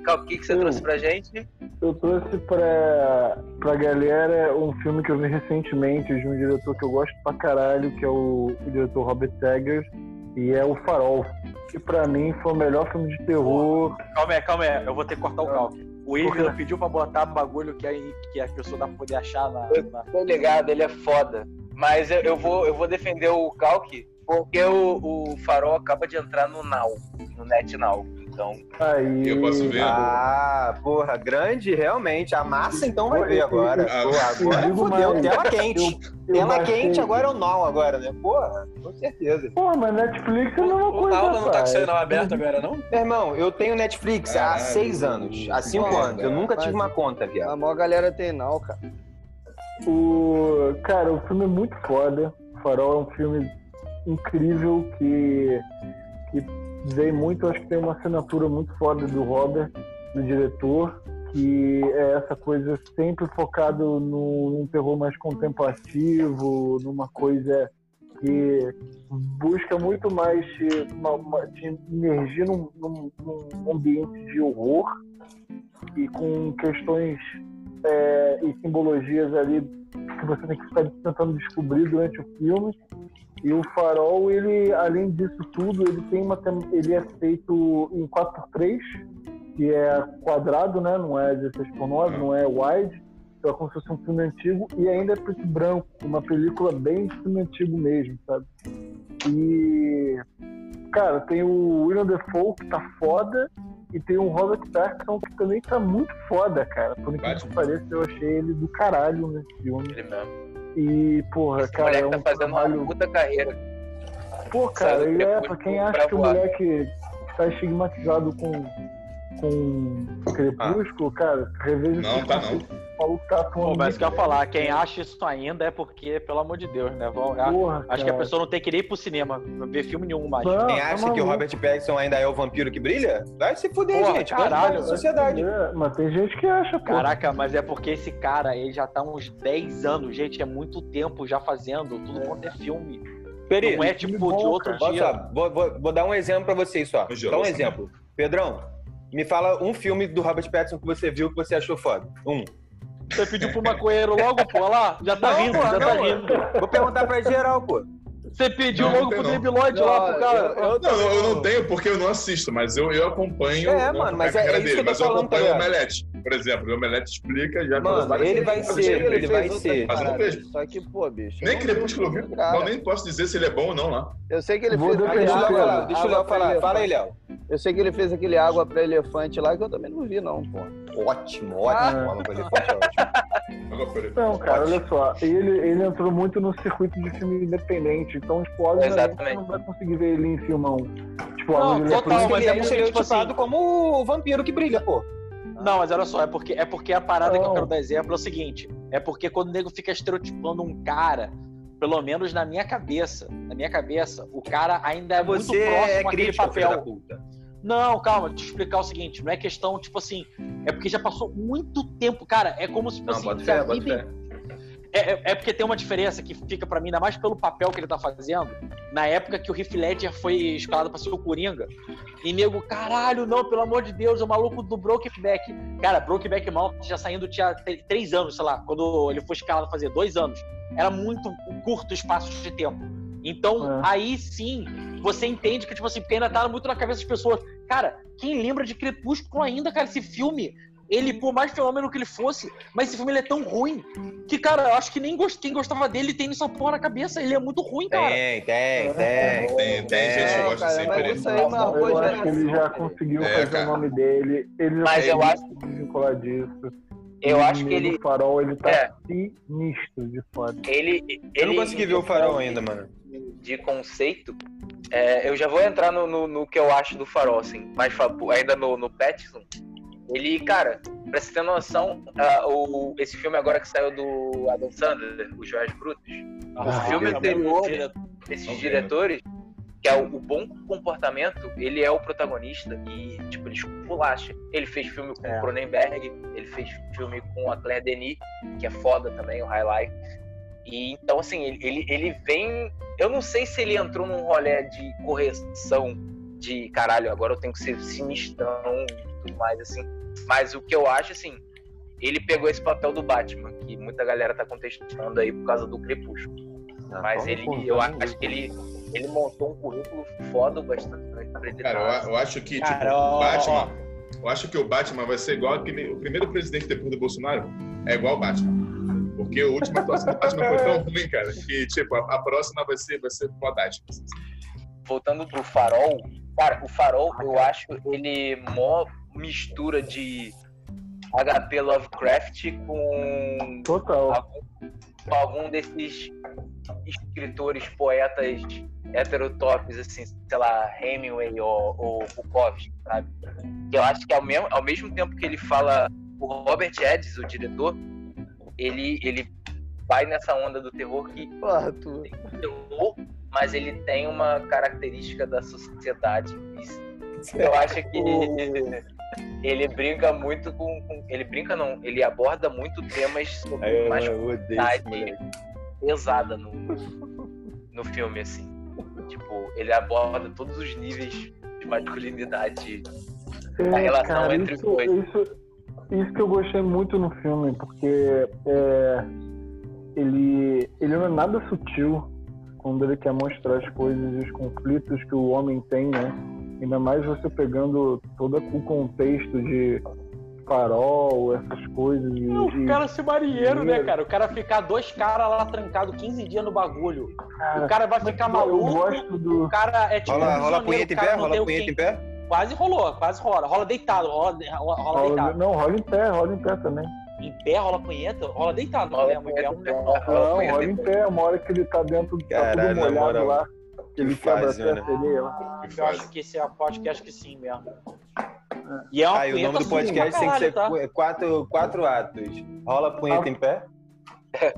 Calque, o que, que você Hum. trouxe pra gente? Eu trouxe pra, pra galera um filme que eu vi recentemente de um diretor que eu gosto pra caralho, que é o, o diretor Robert Eggers, e é O Farol. Que pra mim foi o melhor filme de terror. Calma aí, calma aí. Eu vou ter que cortar o calque. O não pediu pra botar bagulho que, aí, que a pessoa dá pra poder achar na. na- Tô ligado, ele é foda. Mas eu, eu vou, eu vou defender o Calque, porque o, o Farol acaba de entrar no Now, no Net Now. Então, Aí, Eu posso ver? Ah, porra, grande, realmente. A massa então vai ver agora. Ah, eu agora fodeu, mais. tela quente. eu Tela quente agora é o não agora, né? Porra, com certeza. Pô, mas Netflix é a mesma O coisa. Aula não tá com canal aberto agora, não? Meu irmão, eu tenho Netflix há seis anos, há cinco anos. Eu nunca tive mas- uma conta, viado. A maior galera tem não, cara. O, cara, o filme é muito foda. O Farol é um filme incrível que, que veio muito, acho que tem uma assinatura muito foda do Robert, do diretor, que é essa coisa sempre focado num terror mais contemplativo, numa coisa que busca muito mais te, uma, uma, te num, num, num ambiente de horror e com questões é, e simbologias ali que você tem que ficar tentando descobrir durante o filme. E o Farol, ele, além disso tudo, ele tem uma ele é feito em 4x3, que é quadrado, né? Não é 16 por 9, não é wide. Então é como se fosse um filme antigo e ainda é preto e branco, uma película bem filme antigo mesmo, sabe? E cara, tem o William Defoe que tá foda e tem o Robert Pattinson que também tá muito foda, cara. Por incrível que pareça, eu achei ele do caralho nesse filme. ele mesmo. E, porra, Esse cara, é moleque um tá fazendo trabalho... uma puta carreira. Pô, cara, Sabe, ele é, pra quem acha que o moleque tá estigmatizado com, com Crepúsculo, cara, reveja Não, tá conceito. Maluco tá atuando Pô, mas isso que eu ia muito falar, quem acha isso ainda é porque, pelo amor de Deus, né? Vão, bem. Porra, acho que a cara. pessoa não tem que ir pro cinema ver filme nenhum mais. Não, Quem acha que o. Robert Pattinson ainda é o vampiro que brilha? Vai se fuder, Porra, gente. Caralho, sociedade. É, mas tem gente que acha, pô. Caraca, mas é porque esse cara, ele já tá uns 10 anos, gente, é muito tempo já fazendo tudo quanto é filme. Peri, Não é tipo bom, de outro olha dia. só, vou, vou- vou dar um exemplo pra vocês só. Só um exemplo. Pedrão, me fala um filme do Robert Pattinson que você viu que você achou foda. Um. Você pediu pro maconheiro logo, pô, lá, já tá Não, rindo, pô, já não, tá rindo. Vou perguntar pra geral, pô. Você pediu Não, não logo pro não. Lloyd lá pro cara. eu, eu Não, eu, eu não tenho porque eu não assisto, mas eu, eu acompanho É, a mano, mas carreira é- é isso dele, que eu tô mas eu tá acompanho o? Omelete. Por exemplo, o Omelete explica já Mano, várias ele vai ser, Ele ele vai ser. Mas eu não vejo. Só que, pô, bicho. eu Nem não Crepúsculo vi, viu. cara. Eu nem posso dizer se ele é bom ou não lá. Eu sei que ele fez Deixa o Léo falar, deixa o Léo água pra falar. Fala aí. Léo. Eu sei que ele fez aquele água pra elefante lá que eu também não vi, não, pô. Ótimo, ótimo. Água pra elefante é ótimo. Não, cara, Ótimo. olha só. Ele, ele entrou muito no circuito de filme independente. Então, tipo, obviamente, você Exatamente. não vai conseguir ver ele em filmão. Tipo, Não, total, mas ele é é porque, tipo estereotipado assim- como o vampiro que brilha, pô. Não, mas olha só, é porque, é porque a parada que eu Não. quero dar exemplo é o seguinte: é porque quando o nego fica estereotipando um cara, pelo menos na minha cabeça, na minha cabeça, o cara ainda é muito Você próximo é àquele crítico, filho da papel. puta. Não, calma, deixa eu explicar o seguinte: não é questão, tipo assim, é porque já passou muito tempo, cara. É como se Não, assim, bota fé, fé. É, é- é porque tem uma diferença que fica pra mim, ainda mais pelo papel que ele tá fazendo. Na época que o Heath Ledger foi escalado pra ser o Coringa. E nego, caralho, não, pelo amor de Deus, o maluco do Brokeback. Cara, Brokeback Mountain já saindo tinha três anos, sei lá, quando ele foi escalado fazer dois anos. Era muito curto espaço de tempo. Então, É. aí sim, você entende que, tipo assim, porque ainda tá muito na cabeça das pessoas. Cara, quem lembra de Crepúsculo ainda, cara, esse filme, ele, por mais fenômeno que ele fosse, mas esse filme ele é tão ruim que, cara, eu acho que nem gost- quem gostava dele tem essa porra na cabeça. Ele é muito ruim, cara. Tem, tem, tem. Tem, tem gente que gosta cara, sempre. mas isso aí marcou Eu acho que ele já conseguiu É, fazer cara. o nome dele. Ele já Mas eu conseguiu acho- desvincular disso. Eu acho que ele. farol ele tá É. sinistro de foda. ele, Eu não ele- consegui ver o farol ainda, mano. De conceito, é, eu já vou entrar no, no, no que eu acho do farol, assim, mas ainda no, no Pattinson. Ele, cara, pra você ter noção, ah, o, esse filme agora que saiu do Adam Sandler, Os Joias Brutas, Ah, o filme é anterior direto. desses vi, diretores, que é o, o bom comportamento, ele é o protagonista e, tipo, ele esculacha. Ele fez filme com É. o Cronenberg, ele fez filme com a Claire Denis, que é foda também, o Highlight. E então, assim, ele, ele, ele vem. Eu não sei se ele entrou num rolê de correção de caralho, agora eu tenho que ser sinistrão e tudo mais, assim. Mas o que eu acho, assim, ele pegou esse papel do Batman, que muita galera tá contestando aí por causa do Crepúsculo. Mas ele, eu acho que ele, ele montou um currículo foda bastante pra ele Cara, eu, eu acho que, tipo, Cara, o ó, Batman. Eu acho que o Batman vai ser igual aquele. O primeiro presidente depois do Bolsonaro é igual o Batman. Porque a última atuação do Batman foi tão ruim, cara, que, tipo, a, a próxima vai ser, vai ser fodástica. voltando pro farol, cara, o farol eu acho ele mó mistura de HP Lovecraft com Total. algum, com algum desses escritores, poetas heterotópicos, assim, sei lá, Hemingway ou, ou Bukowski, sabe? Eu acho que ao mesmo, ao mesmo tempo que ele fala, o Robert Eddings, o diretor, ele, ele vai nessa onda do terror que Porra, tu. terror, mas ele tem uma característica da sociedade. Eu acho que ele brinca muito com, com- Ele brinca não, ele aborda muito temas sobre mais pesada no, no filme, assim. Tipo, ele aborda todos os níveis de masculinidade. A relação cara, entre os dois. Isso, isso que eu gostei muito no filme, porque é, ele, ele não é nada sutil quando ele quer mostrar as coisas e os conflitos que o homem tem, né? Ainda mais você pegando todo o contexto de farol, essas coisas. E, Não, o e- cara ser marinheiro, né, dinheiro. cara? O cara ficar dois caras lá trancados 15 dias no bagulho. cara, O cara vai ficar eu maluco. gosto do. O cara é tipo. Rola, um rola punheta em pé? Rola punheta quem- em pé? Quase rolou, quase rola. Rola deitado, rola, rola, rola deitado. não, rola em pé, rola em pé também. Em pé, rola punheta, rola deitado. Rola mesmo, em pé, punheta, rola Não, punheta. rola em pé, uma hora que ele tá dentro, tá Caralho, tudo molhado moral. lá. Que ele Que quebra a né? Eu faz. acho que esse é podcast que sim mesmo. E é uma Ah, e o nome do podcast pra tem que ser tá? qu- quatro, quatro atos. Rola punheta em pé?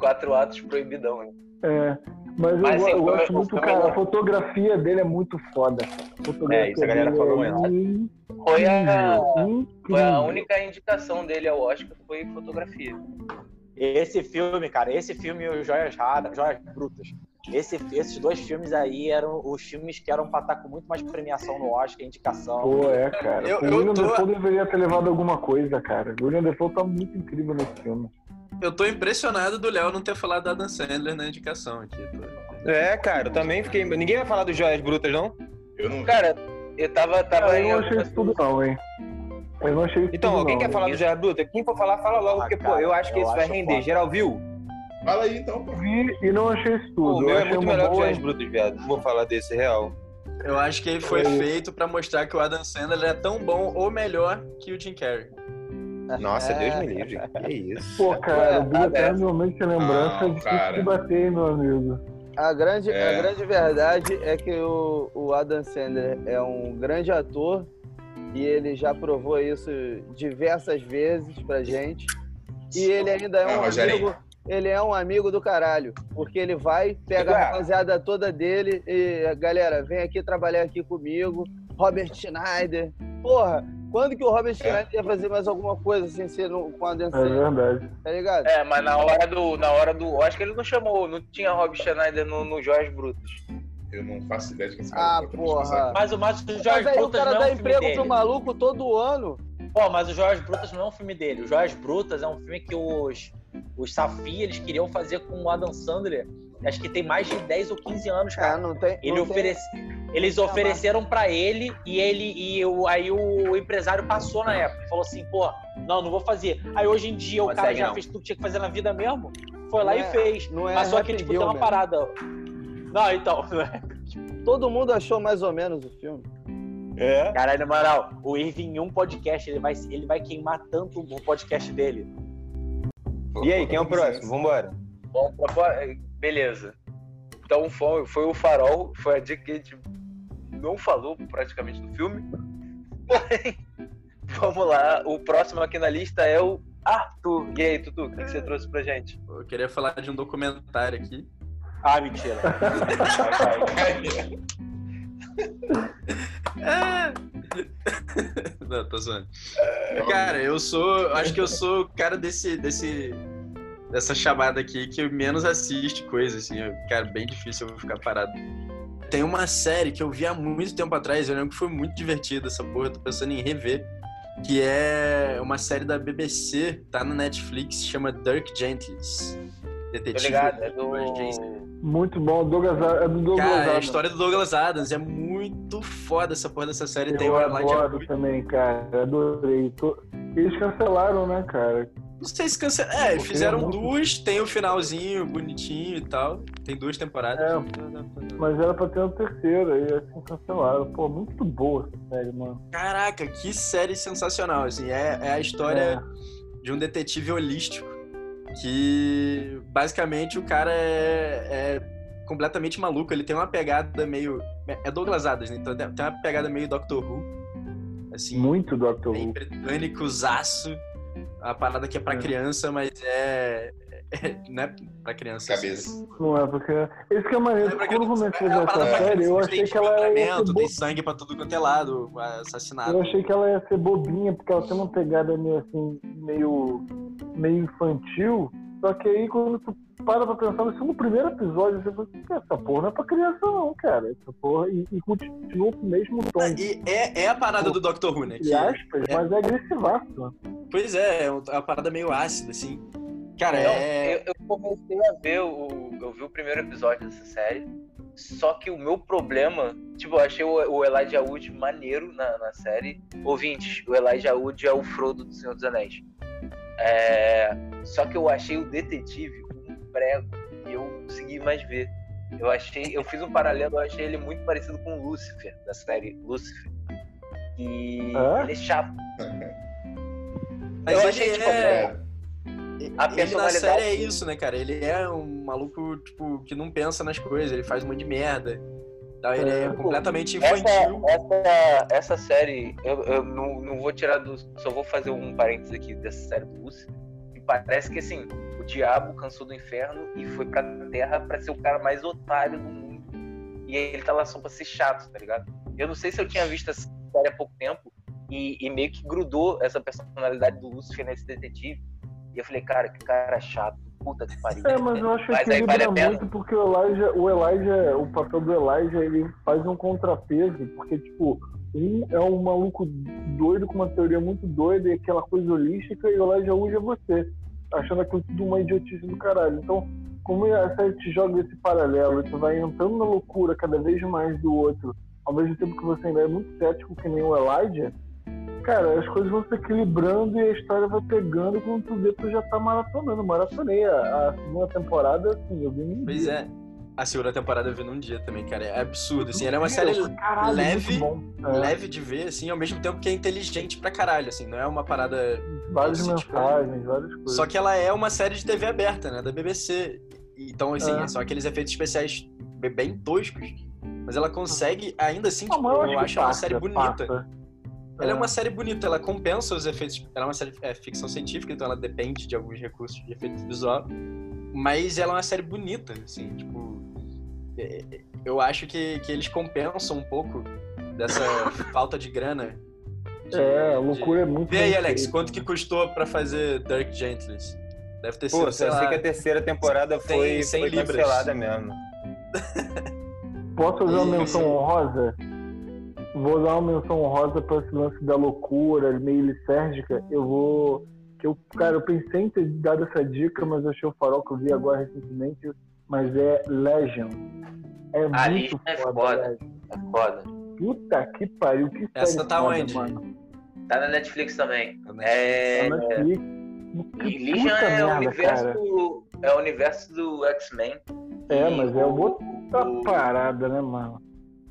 Quatro atos proibidão, hein? É, mas, Mas, eu, assim, eu gosto muito, cara, melhor. a fotografia dele é muito foda. A fotografia É, isso a galera falou é mesmo. Foi a, foi a única indicação dele ao Oscar foi fotografia. Esse filme, cara, esse filme e o Joias Raras, Joias Brutas. Esse, esses dois filmes aí eram os filmes que eram pra estar com muito mais premiação no Oscar, indicação. Pô, é, cara. Eu- o William tô- Defoe deveria ter levado alguma coisa, cara. O William Defoe tá muito incrível nesse filme. Eu tô impressionado do Léo não ter falado da Adam Sandler na indicação aqui. Tô- É, cara, eu também fiquei. Ninguém vai falar dos Joias Brutas, não? Eu não Cara, eu tava, tava eu não achei isso tudo não, hein. Eu não achei isso Então, tudo, alguém não. quer falar do Joia Bruta? Quem for falar, fala logo, Ah, porque, pô, cara, eu acho que eu vai acho render. foda. Geral viu? Fala aí então, pô. Vi e não achei isso tudo. Pô, o meu eu é muito melhor que boa... Joias Brutas, viado. Não vou falar desse real. Eu acho que ele foi É. feito pra mostrar que o Adam Sandler é tão bom ou melhor que o Jim Carrey. Nossa, É. Deus me livre. Que isso? Pô, cara, o Ah, Eterno de Momento de Lembrança Não, é difícil cara. de bater, meu amigo. A grande, É. a grande verdade é que o, o Adam Sandler é um grande ator e ele já provou isso diversas vezes pra gente. E ele ainda é Ah, um amigo. Ele é um amigo do caralho, porque ele vai, pega Ué. a rapaziada toda dele e, galera, vem aqui trabalhar aqui comigo. Robert Schneider. Porra, quando que o Robert Schneider ia fazer mais alguma coisa sem ser no, com a Dan É verdade. tá ligado? É, mas na hora do. Na hora do. eu Acho que ele não chamou, não tinha Rob Schneider no, no Jorge Brutos. Eu não faço ideia de quem esse Ah, cara tá porra. Mas, o- mas o Mas Jorge aí o Brutas cara não dá é um emprego dele. pro maluco todo ano. Pô, mas o Jorge Brutas não é um filme dele. O Jorge Brutas é um filme que os, os Safi, eles queriam fazer com o Adam Sandler. Acho que tem mais de 10 ou 15 anos, Cara, cara. não tem. Ele não tem- oferece... Eles ofereceram pra ele e ele e o, aí o empresário passou na época. Falou assim, pô, não, não vou fazer. Aí hoje em dia o Mas cara já não. fez tudo que tinha que fazer na vida mesmo. Foi lá Não e é- fez. Não é Mas só que, tipo, tem uma Gilmore. parada. Não, então. Todo mundo achou mais ou menos o filme. É? Caralho, na moral, o Irving em um podcast, ele vai, ele vai queimar tanto o podcast dele. E aí, quem é o próximo? Vambora. Bom, beleza. Então foi, foi o farol, foi a dica que a gente não falou praticamente no filme. Porém, vamos lá. O próximo aqui na lista é o Arthur. E aí, Tutu, o que, que você trouxe pra gente? Eu queria falar de um documentário aqui. Ah, mentira. Não, tô zoando. Cara, eu sou. Acho que eu sou o cara desse. desse dessa chamada aqui que menos assiste coisas, assim. Cara, bem difícil eu ficar parado. Tem uma série que eu vi há muito tempo atrás, eu lembro que foi muito divertida essa porra, eu tô pensando em rever. Que é uma série da BBC, tá no Netflix, chama Dirk Gentles. Detetive. ligado, é do. Muito bom. Douglas, é do Douglas Cara, é a Adams. história do Douglas Adams. É muito foda essa porra dessa série. Tem Eu o Elijah adoro também, cara. Adorei. Eles cancelaram, né, cara? Não sei se cancelaram. É, Porque fizeram é muito- duas, tem o finalzinho bonitinho e tal. Tem duas temporadas. É, mas era pra ter uma terceira e assim cancelaram. Pô, muito boa essa série, mano. Caraca, que série sensacional. Assim, é, é a história É. de um detetive holístico que basicamente o cara é, é completamente maluco. Ele tem uma pegada meio. É Douglas Adams, né? Então tem uma pegada meio Doctor Who. Assim, Muito Doctor Who. britânico, zaço. A parada que é pra É. criança, mas é. é- não é pra criança. assim. Cabeça. Não é, porque. Esse que é maneiro. É Quando eu comecei é a essa série, eu achei que ela ia bo... Tem sangue pra tudo quanto é lado, assassinado. Eu achei que ela ia ser bobinha, porque ela tem uma pegada meio assim, meio, meio infantil. Só que aí quando tu para pra pensar, isso no primeiro episódio, você fala, "Que essa porra não é pra criança não, cara. Essa porra. E, e continua com o mesmo tom. E é, é a parada do Doctor Who, né? Que, aspas, é- mas é agressivaço. mano. pois é, é uma parada meio ácida, assim. Cara, é. eu, eu comecei a ver o. Eu vi o primeiro episódio dessa série. Só que o meu problema, tipo, eu achei o, o Elijah Wood maneiro na, na série. Ouvintes, o Elijah Wood é o Frodo do Senhor dos Anéis. É, só que eu achei o detetive um prego e eu não consegui mais ver. Eu achei, eu fiz um paralelo, eu achei ele muito parecido com o Lucifer, da série Lucifer. E É? ele é chato. Mas eu ele achei, tipo, é. A ele na personalidade- série é isso, né, cara? Ele é um maluco, tipo, que não pensa nas coisas, ele faz um monte de merda. Tá? Ele é, É. completamente Essa, infantil. essa, essa série, eu, eu não, não vou tirar do. Só vou fazer um parênteses aqui dessa série do Lucifer. E parece que assim, o diabo cansou do inferno e foi pra terra pra ser o cara mais otário do mundo. E ele tá lá só pra ser chato, tá ligado? Eu não sei se eu tinha visto essa série há pouco tempo e, e meio que grudou essa personalidade do Lucifer nesse detetive. E eu falei, cara, que cara chato, puta que pariu. É, mas eu acho que Mas aí equilibra vale muito porque o Elijah, o Elijah, o papel do Elijah, ele faz um contrapeso, porque, tipo, um é um maluco doido com uma teoria muito doida e aquela coisa holística, e o Elijah Wood é você, achando aquilo tudo uma idiotice do caralho. Então, como a série te joga esse paralelo, e tu vai entrando na loucura cada vez mais do outro, ao mesmo tempo que você ainda é muito cético que nem o Elijah, cara, as coisas vão se equilibrando e a história vai pegando quando tu vê, tu já tá maratonando. Maratonei a, a segunda temporada, assim, eu vi num Pois dia. é. A segunda temporada eu vi num dia também, cara. É absurdo, assim. Ela é uma série caralho, leve. É, leve de ver, assim, ao mesmo tempo que é inteligente pra caralho, assim. Não é uma parada... Várias sitcom. mensagens, várias coisas. Só que ela é uma série de TV aberta, né? Da BBC. Então, assim, É. são aqueles efeitos especiais be- bem toscos. Mas ela consegue, ainda assim, Ah, tipo, eu acho uma série bonita. passa. Ela é uma série bonita, ela compensa os efeitos. Ela é uma série é, ficção científica, então ela depende de alguns recursos de efeito visual. Mas ela é uma série bonita, assim, tipo. é, Eu acho que, que eles compensam um pouco dessa falta de grana. de- É, a de- loucura é muito. Vê aí, Alex, feita. quanto que custou pra fazer Dirk Gentles? Deve ter Pô, sido, só sei sei lá, que a terceira temporada Tem foi, 100 foi libras. cancelada mesmo. Posso fazer uma menção honrosa? Vou dar uma menção honrosa para esse lance da loucura, meio lisérgica. Eu vou. Que eu, cara, eu pensei em ter dado essa dica, mas achei o farol que eu vi agora recentemente. Mas é Legion. É Ah, muito é foda. É foda. Puta que pariu, que Essa tá foda, onde? mano. Tá na Netflix também. né? É. Tá na Netflix. Que Legion é o merda, universo cara. do. É o universo do X-Men. É, mas é o- outra o- parada, né, mano?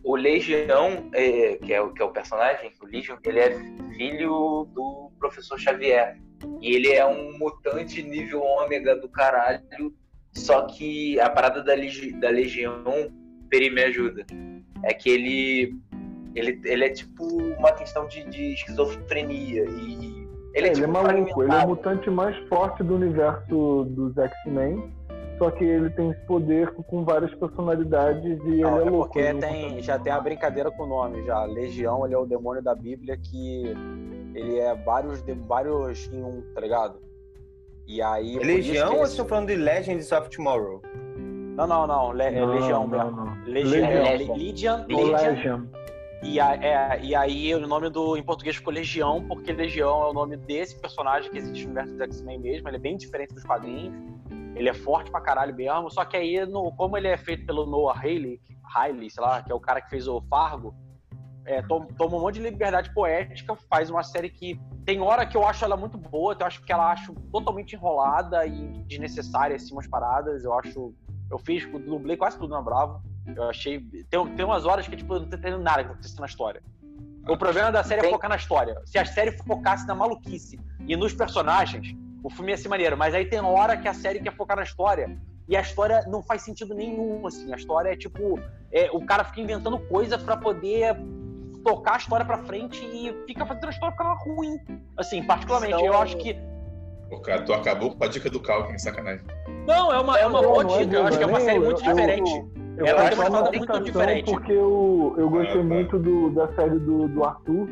O Legião, é, que, é, o- que é o personagem, o Legion, ele é filho do professor Xavier. E ele é um mutante nível ômega do caralho. Só que a parada da, Legi- da Legião, Peri me ajuda. É que ele, ele, ele é tipo uma questão de, de esquizofrenia. E ele é, É, ele tipo é maluco, ele é o mutante mais forte do universo dos X-Men. Só que ele tem esse poder com várias personalidades e Não, ele é, é louco. porque tem, já tem a brincadeira com o nome já. Legião, ele é o demônio da Bíblia que ele é vários, de, vários em um, tá ligado? E aí. É Legião ou vocês estão falando de Legends of Tomorrow? Não, não, não. Le- é Não, Legião não, mesmo. não. Legião. Legião. É, Legion, O Legion. Legion. E, a- é, e aí o nome do em português ficou Legião, porque Legião é o nome desse personagem que existe no universo dos X-Men mesmo. Ele é bem diferente dos quadrinhos. Ele é forte pra caralho mesmo. Só que aí, no- como ele é feito pelo Noah Haley, Haley, sei lá, que é o cara que fez o Fargo, é, to- toma um monte de liberdade poética, faz uma série que tem hora que eu acho ela muito boa, eu acho que ela acho totalmente enrolada e desnecessária, assim, umas paradas. Eu acho. Eu fiz, dublei quase tudo na Bravo. Eu achei. Tem, tem umas horas que, tipo, eu não tô entendendo nada que tá acontecendo na história. O problema da série é focar na história. Se a série focasse na maluquice e nos personagens, o filme ia ser maneiro. Mas aí tem hora que a série quer focar na história. E a história não faz sentido nenhum, assim. A história é tipo. é, o cara fica inventando coisa pra poder tocar a história pra frente e fica fazendo a história ficar ruim. Assim, particularmente. Então- Eu acho que. Pô, cara, tu acabou com a dica do Calvin, sacanagem. Não, é uma, é uma Não, boa não é dica. Eu acho que é uma série eu, muito eu- diferente. Eu Ela faço tem uma história muito diferente. Porque eu, eu gostei Ah, tá. muito do, da série do, do Arthur,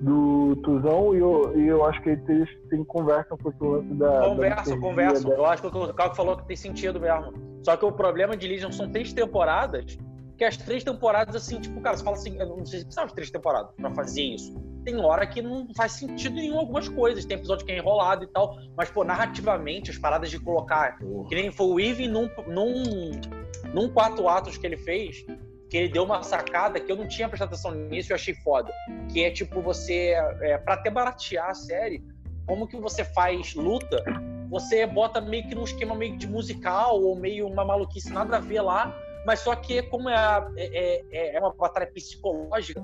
do Tuzão, e eu, e eu acho que eles têm conversam com esse lance da. liturgia, converso. da- Eu acho que o Caio falou que tem sentido mesmo. Só que o problema de Legion são três temporadas, que as três temporadas, assim, tipo, cara, você fala assim, eu não sei se precisava de três temporadas pra fazer isso. Tem hora que não faz sentido nenhum algumas coisas. Tem episódio que é enrolado e tal. Mas, pô, narrativamente, as paradas de colocar. Que nem foi o Even num, num, num quatro atos que ele fez, que ele deu uma sacada que eu não tinha prestado atenção nisso e eu achei foda. Que é tipo você, é, pra até baratear a série, como que você faz luta, você bota meio que num esquema meio de musical ou meio uma maluquice nada a ver lá, mas só que como é, a- é, é- é uma batalha psicológica,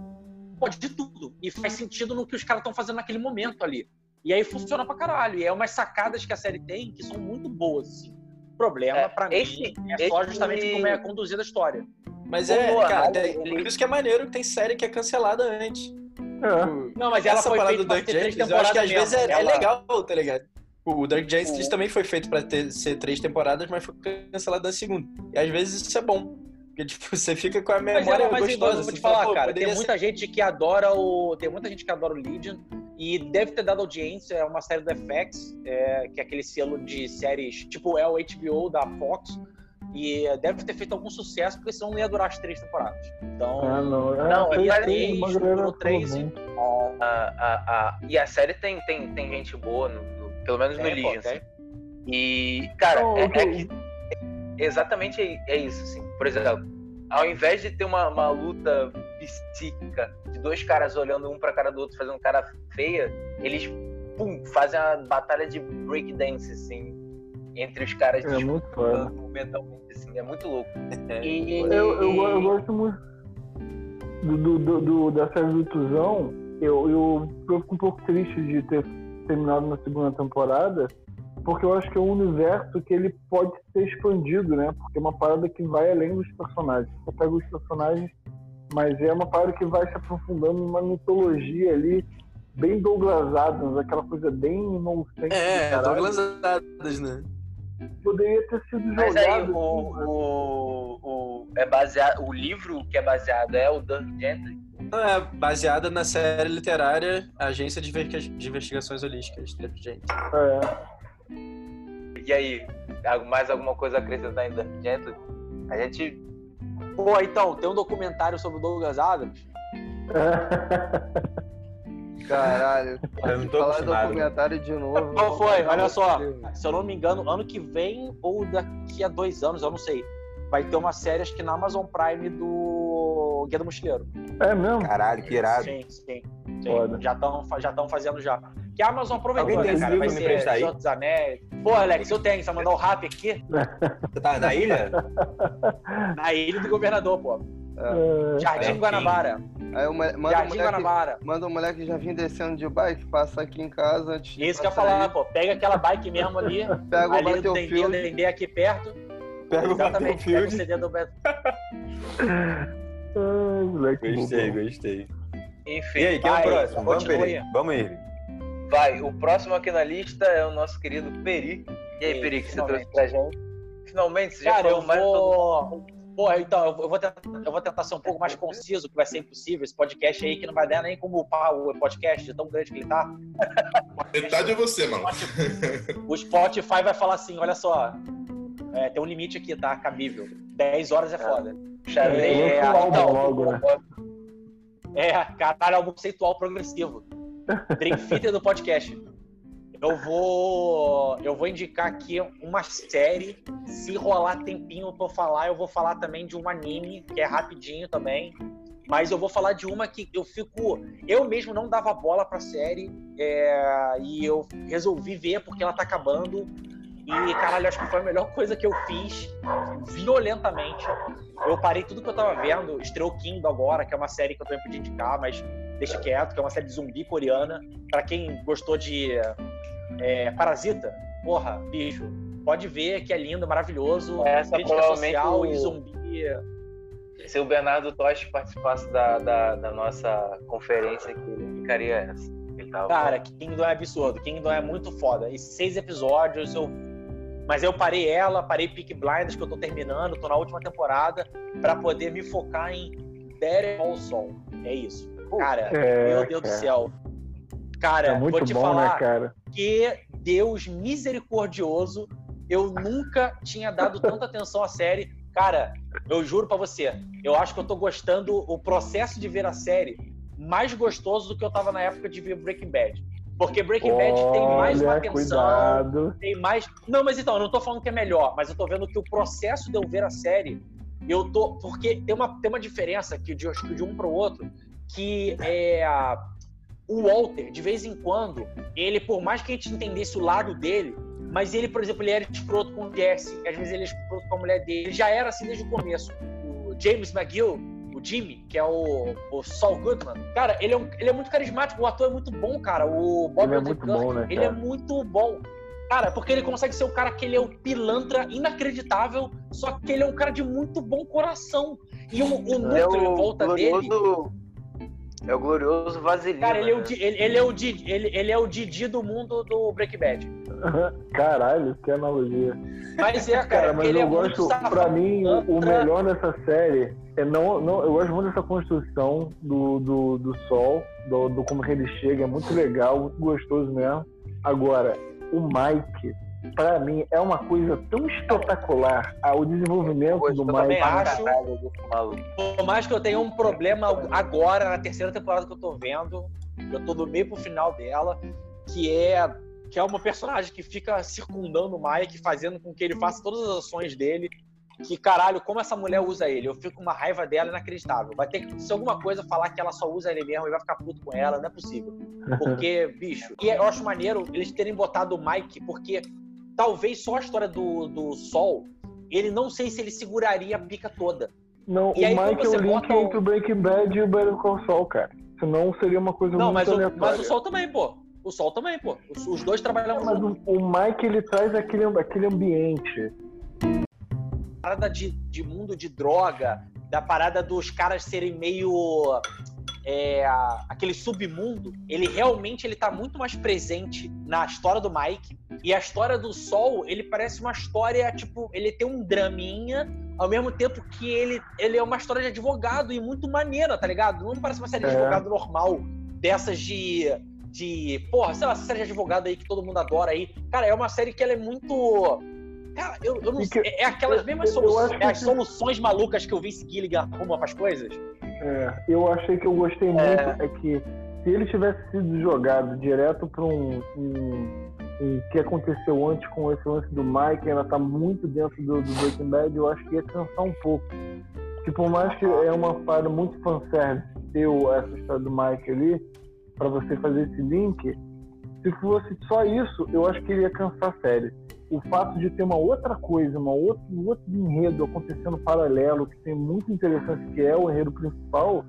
pode de tudo. E faz sentido no que os caras estão fazendo naquele momento ali. E aí funciona pra caralho. E é umas sacadas que a série tem que são muito boas, assim. O problema, É, pra esse- mim, é só justamente como é conduzida a história. Mas é, Noah cara, tem- ele- por isso que é maneiro que tem série que é cancelada antes. É. Tipo, Não, mas ela essa foi parada feita do Dark Gentles, eu acho que às temporadas vezes é, mesmo. é Ela- legal, tá ligado? O Dark Gentles também foi feito pra ter, ser três temporadas, mas foi cancelado na segunda. E às vezes isso é bom. Porque, tipo, você fica com a Mas, memória mas gostosa. igual, eu vou te assim, fala, falar, pô, cara, tem ser- muita gente que adora o. Tem muita gente que adora o Legion e deve ter dado audiência. É uma série do FX, é, que é aquele selo de séries, tipo, é o HBO da Fox. E deve ter feito algum sucesso, porque senão não ia durar as três temporadas. Então, Ah, não. É, Não, e tem três, uma galera durou três e- a, a, a- e a série tem, tem, tem gente boa, no, no- pelo menos no Tem, Legion. assim. E, cara, Não, é, é que exatamente é, é isso, assim. Por exemplo, ao invés de ter uma, uma luta psíquica de dois caras olhando um pra cara do outro, fazendo cara feia, eles pum, fazem a batalha de breakdance, assim, entre os caras É muito foda. disputando mentalmente, assim, é muito louco. E, Eu, eu, eu gosto muito do, do, do- do- da série do Tuzão. Eu, eu fico um pouco triste de ter terminado na segunda temporada, porque eu acho que é um universo que ele pode ser expandido, né? Porque é uma parada que vai além dos personagens. Você pega os personagens, mas é uma parada que vai se aprofundando numa mitologia ali, bem Douglas Adams, aquela coisa bem inocente. É, do caralho. Douglas Adams, né? Poderia ter sido Mas aí, jogado. o, assim, o, o, é baseado, o livro que é baseado é o Dirk Gently? Não, é baseada na série literária Agência de de Investigações Holísticas, né, gente. é. E aí, mais alguma coisa a acrescentar em Dirk Gently? A gente Pô, então, tem um documentário sobre o Douglas Adams. Caralho. Eu não tô Falar acostumado. documentário de novo. Qual foi? Olha só. Deus. Se eu não me engano, ano que vem ou daqui a dois anos, eu não sei. Vai ter uma série, acho que na Amazon Prime do Guia do Mochileiro. é mesmo? Caralho, que irado. Sim, sim. sim. Foda. Já estão já tão fazendo já. Que a Amazon aproveitou, Alguém tem né, esse cara? Vai me ser emprestar aí? Dos Anéis. Pô, Alex, eu tenho. Você vai mandar o rap aqui? Você tá na ilha? Na ilha do governador, pô. É. Jardim É, Guanabara. Aí o mole- manda o Jardim moleque, Guanabara. manda o moleque já vir descendo de bike, passa aqui em casa antes de Isso que eu ia falar, pô. Pega aquela bike mesmo ali. Pega o ali do Dendê, o Battlefield. Dendê aqui perto. Pega o Exatamente. Pega o Battlefield. CD do Beto. Ai, moleque Gostei, gostei. Enfim, E aí, quem é o próximo? Vamos, Peri. aí. Vamos, Irving. vai. O próximo aqui na lista é o nosso querido Peri. E aí, Peri, que você trouxe pra gente? Finalmente, você já Cara, eu falou mais de todo vou. Porra, então, eu vou, tentar, eu vou tentar ser um pouco mais conciso, que vai ser impossível. Esse podcast aí que não vai dar nem como upar o podcast tão grande que ele tá. Metade é você, mano. O Spotify vai falar assim: olha só, é, tem um limite aqui, tá? Cabível. 10 horas é foda. É, um álbum então, logo, né? É, caralho, é um conceitual progressivo. Dream Theater do podcast. Eu vou. Eu vou indicar aqui uma série. Se rolar tempinho eu falar, eu vou falar também de um anime, que é rapidinho também. Mas eu vou falar de uma que eu fico. Eu mesmo não dava bola pra série. é, e eu resolvi ver porque ela tá acabando. E, caralho, acho que foi a melhor coisa que eu fiz violentamente. Eu parei tudo que eu tava vendo. Estreou Kindle agora, que é uma série que eu também podia indicar, mas deixa quieto, que é uma série de zumbi coreana. Pra quem gostou de é, Parasita, porra, bicho, pode ver que é lindo, maravilhoso. Essa crítica social o- e zumbi. Se o Bernardo Toshi participasse da, da, da nossa conferência aqui, ele indicaria essa. Ele tava Cara, Kingdom é absurdo. Kingdom é muito foda. E seis episódios, eu. Mas eu parei ela, parei Peak Blinders, que eu tô terminando, tô na última temporada, pra poder me focar em Better Call Saul. É isso. Cara, É, meu Deus do céu. Cara, É vou te bom, falar né, cara? que Deus misericordioso, eu nunca tinha dado tanta atenção à série. Cara, eu juro pra você, eu acho que eu tô gostando o processo de ver a série mais gostoso do que eu tava na época de ver Breaking Bad. Porque Breaking Bad tem mais uma Olha, atenção, cuidado. tem mais. Não, mas então, eu não tô falando que é melhor, mas eu tô vendo que o processo de eu ver a série, eu tô. Porque tem uma, tem uma diferença que de, que de um pro outro, que é. a- O Walter, de vez em quando, ele, por mais que a gente entendesse o lado dele, mas ele, por exemplo, ele era escroto com o Jesse, às vezes ele é escroto com a mulher dele, ele já era assim desde o começo. O James McGill, o Jimmy, que é o, o Saul Goodman, cara, ele é, um- ele é muito carismático, o ator é muito bom, cara. O Bob Ele é muito bom, né, ele é muito bom. Cara, porque ele consegue ser um cara que ele é um pilantra inacreditável, só que ele é um cara de muito bom coração. E o, o núcleo É em o volta dele. glorioso. É o glorioso vaselina. Cara, ele é, o, né? Ele, ele é o Didi, ele, ele é o Didi do mundo do Breaking Bad. Caralho, que analogia. Mas é, cara, Cara, mas ele eu é gosto, pra mim, o, melhor dessa série é não, não. Eu gosto muito dessa construção do, do, do sol, do, do como que ele chega, é muito legal, muito gostoso mesmo. Agora, o Mike, pra mim, é uma coisa tão espetacular. Ah, o desenvolvimento do Mike. acho. Por mais que eu tenha um problema agora, na terceira temporada que eu tô vendo, eu tô do meio pro final dela, que é que é uma personagem que fica circundando o Mike, fazendo com que ele faça todas as ações dele. que, caralho, como essa mulher usa ele? Eu fico com uma raiva dela inacreditável. Vai ter que, se alguma coisa, falar que ela só usa ele mesmo e vai ficar puto com ela, não é possível. Porque, bicho, e eu acho maneiro eles terem botado o Mike, porque talvez só a história do, do Sol, ele não sei se ele seguraria a pica toda. Não, E aí, o é o link bota o- entre o Breaking Bad e o Better Call Saul, cara. Senão seria uma coisa Não, muito mas o, aleatória. mas o Sol também, pô. O Sol também, pô. Os, os dois trabalham Mas juntos. o, o Mike, ele traz aquele, aquele ambiente. parada de, de mundo de droga, da parada dos caras serem meio é, aquele submundo, ele realmente ele tá muito mais presente na história do Mike. E a história do Sol, ele parece uma história, tipo, ele tem um draminha, ao mesmo tempo que ele, ele é uma história de advogado e muito maneira, tá ligado? Não parece uma série de É. advogado normal, dessas de. De. Porra, sei lá, essa série de advogado aí que todo mundo adora aí. Cara, é uma série que ela é muito. Cara, eu, eu não que- sei. É aquelas mesmas eu- eu soluções, é as soluções malucas que o Vince Gilligan arruma pras coisas. É, eu achei que eu gostei muito é que se ele tivesse sido jogado direto para um, um, um que aconteceu antes com esse lance do Mike, ainda tá muito dentro do, do Breaking Bad, eu acho que ia cansar um pouco. Que por mais que é uma parada muito fanservice ter essa história do Mike ali, para você fazer esse link, se fosse só isso, eu acho que ele ia cansar a série. O fato de ter uma outra coisa, uma outra, um outro enredo acontecendo paralelo, que tem muito interessante, que é o enredo principal,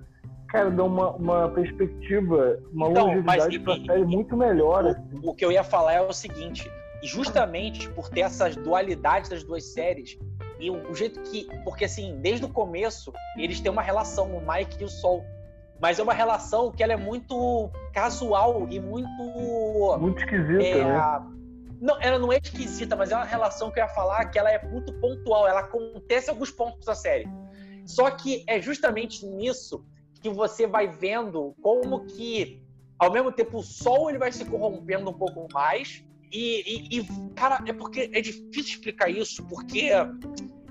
cara, dá uma, uma perspectiva, uma Então, longevidade mas- pra série muito melhor. assim. O que eu ia falar é o seguinte: justamente por ter essas dualidades das duas séries, e o, o jeito que. Porque, assim, desde o começo, eles têm uma relação, o Mike e o Sol. Mas é uma relação que ela é muito casual e muito. Muito esquisita, é, né? Não, ela não é esquisita, mas é uma relação que eu ia falar que ela é muito pontual. Ela acontece em alguns pontos da série. Só que é justamente nisso que você vai vendo como que, ao mesmo tempo, o sol ele vai se corrompendo um pouco mais. E, e- e, cara, é porque é difícil explicar isso, porque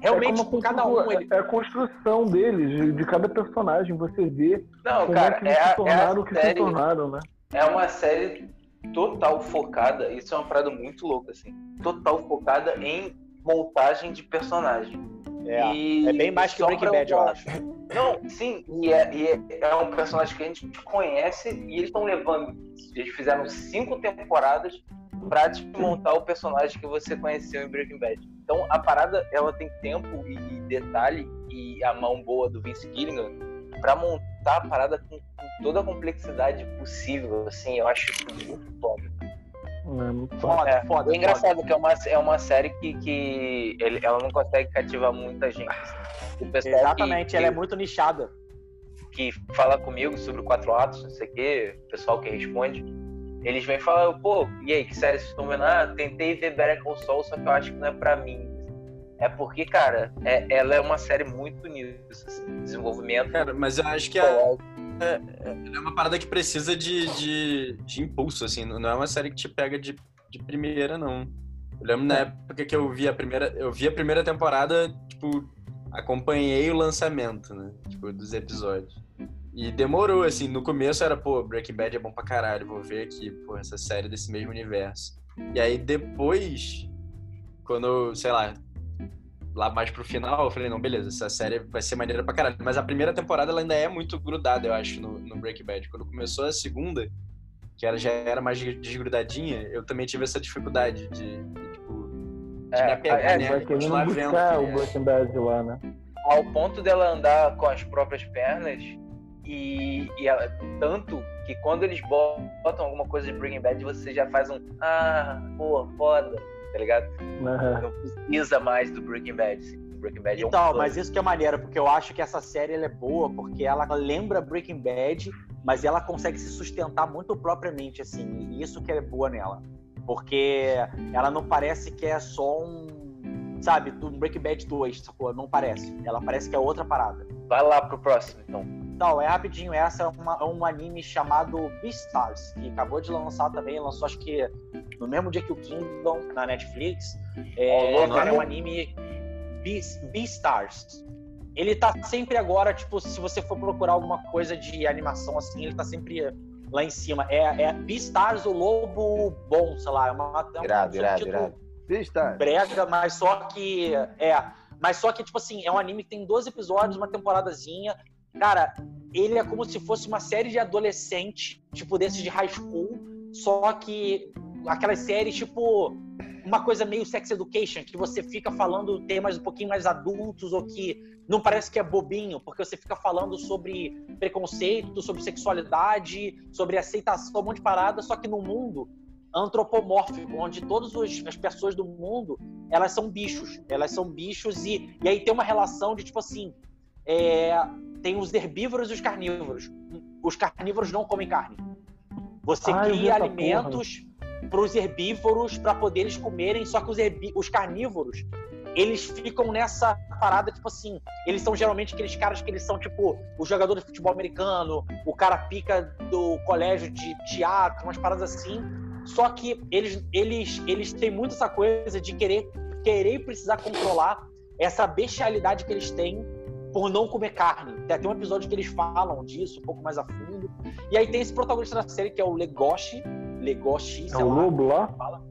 realmente é como cada um. Ele... é a construção deles, de, cada personagem, você vê Não, como cara, é que eles é, se a- é tornaram o que se série, tornaram, né? é uma série total focada, isso é uma parada muito louca, assim, total focada em montagem de personagem. É, E é bem mais que Breaking Bad, eu acho. Não, sim, e é, e é- é um personagem que a gente conhece e eles estão levando. Eles fizeram cinco temporadas pra te montar o personagem que você conheceu em Breaking Bad. Então a parada ela tem tempo e, e detalhe e a mão boa do Vince Gilligan pra montar a parada com, com toda a complexidade possível. Assim, eu acho muito foda. É, muito Foda, É, foda. é engraçado que é uma, é uma série que, que ele- ela não consegue cativar muita gente. O pessoal que- Exatamente, que, ela é muito nichada. que fala comigo sobre o Quatro Atos, não sei o quê, o pessoal que responde, eles vêm falar, pô, e aí, que série vocês estão vendo? Ah, tentei ver Better Call Saul, só que eu acho que não é pra mim. É porque, cara, é- ela é uma série muito nisso, assim, desenvolvimento. Cara, mas eu acho que é, é uma parada que precisa de, de, de impulso, assim. Não é uma série que te pega de, de primeira, não. Eu lembro na época que eu vi a primeira. Eu vi a primeira temporada, tipo, acompanhei o lançamento, né? Tipo, dos episódios. E demorou, assim, no começo era, pô, Breaking Bad é bom pra caralho, vou ver aqui, pô, essa série desse mesmo universo. E aí depois, quando, sei lá, lá mais pro final, eu falei, não, beleza, essa série vai ser maneira pra caralho. Mas a primeira temporada ela ainda é muito grudada, eu acho, no, no Breaking Bad. Quando começou a segunda, que ela já era mais desgrudadinha, eu também tive essa dificuldade de, de, tipo, de me apegar, é, né? E continuar vendo. buscar o é- Breaking Bad lá, né? Ao ponto dela andar com as próprias pernas e, e ela- tanto que quando eles botam alguma coisa de Breaking Bad, você já faz um, ah, pô, foda, tá ligado? Aham. Não precisa mais do Breaking Bad. assim. Breaking Bad é um Então, mas isso que é maneiro, porque eu acho que essa série ela é boa, porque ela lembra Breaking Bad, mas ela consegue se sustentar muito propriamente, assim, e isso que é boa nela. Porque ela não parece que é só um, sabe, do Breaking Bad 2, sacou? Não parece. Ela parece que é outra parada. Vai lá pro próximo, então. Então, é rapidinho, essa é uma- um anime chamado Beastars, que acabou de lançar também, lançou acho que no mesmo dia que o Kingdom, na Netflix. É, Qual o cara, é um anime Beast- Beastars. Ele tá sempre agora, tipo, se você for procurar alguma coisa de animação assim, ele tá sempre lá em cima. É, é Beastars, o Lobo Bom, sei lá, é uma, é um Irado, irado, subtítulo irado. Vista. brega, mas só que é Mas só que, tipo assim, é um anime que tem 12 episódios, uma temporadazinha. Cara, ele é como se fosse uma série de adolescente, tipo, desses de high school, só que aquelas séries, tipo, uma coisa meio sex education, que você fica falando temas um pouquinho mais adultos ou que não parece que é bobinho, porque você fica falando sobre preconceito, sobre sexualidade, sobre aceitação, um monte de parada, só que no mundo antropomórfico, onde todas as pessoas do mundo, elas são bichos, elas são bichos e, e aí tem uma relação de, tipo assim, é, tem os herbívoros e os carnívoros. Os carnívoros não comem carne. Você vi cria alimentos para os herbívoros para poder eles comerem, só que os, herbi- os carnívoros eles ficam nessa parada, tipo assim, eles são geralmente aqueles caras que eles são, tipo, o jogador de futebol americano, o cara pica do colégio de teatro, umas paradas assim. Só que eles, eles, eles têm muito essa coisa de querer, querer e precisar controlar essa bestialidade que eles têm por não comer carne. Tem até um episódio que eles falam disso um pouco mais a fundo. E aí tem esse protagonista da série que é o Legoshi. Legoshi, É sei o lá lobo lá?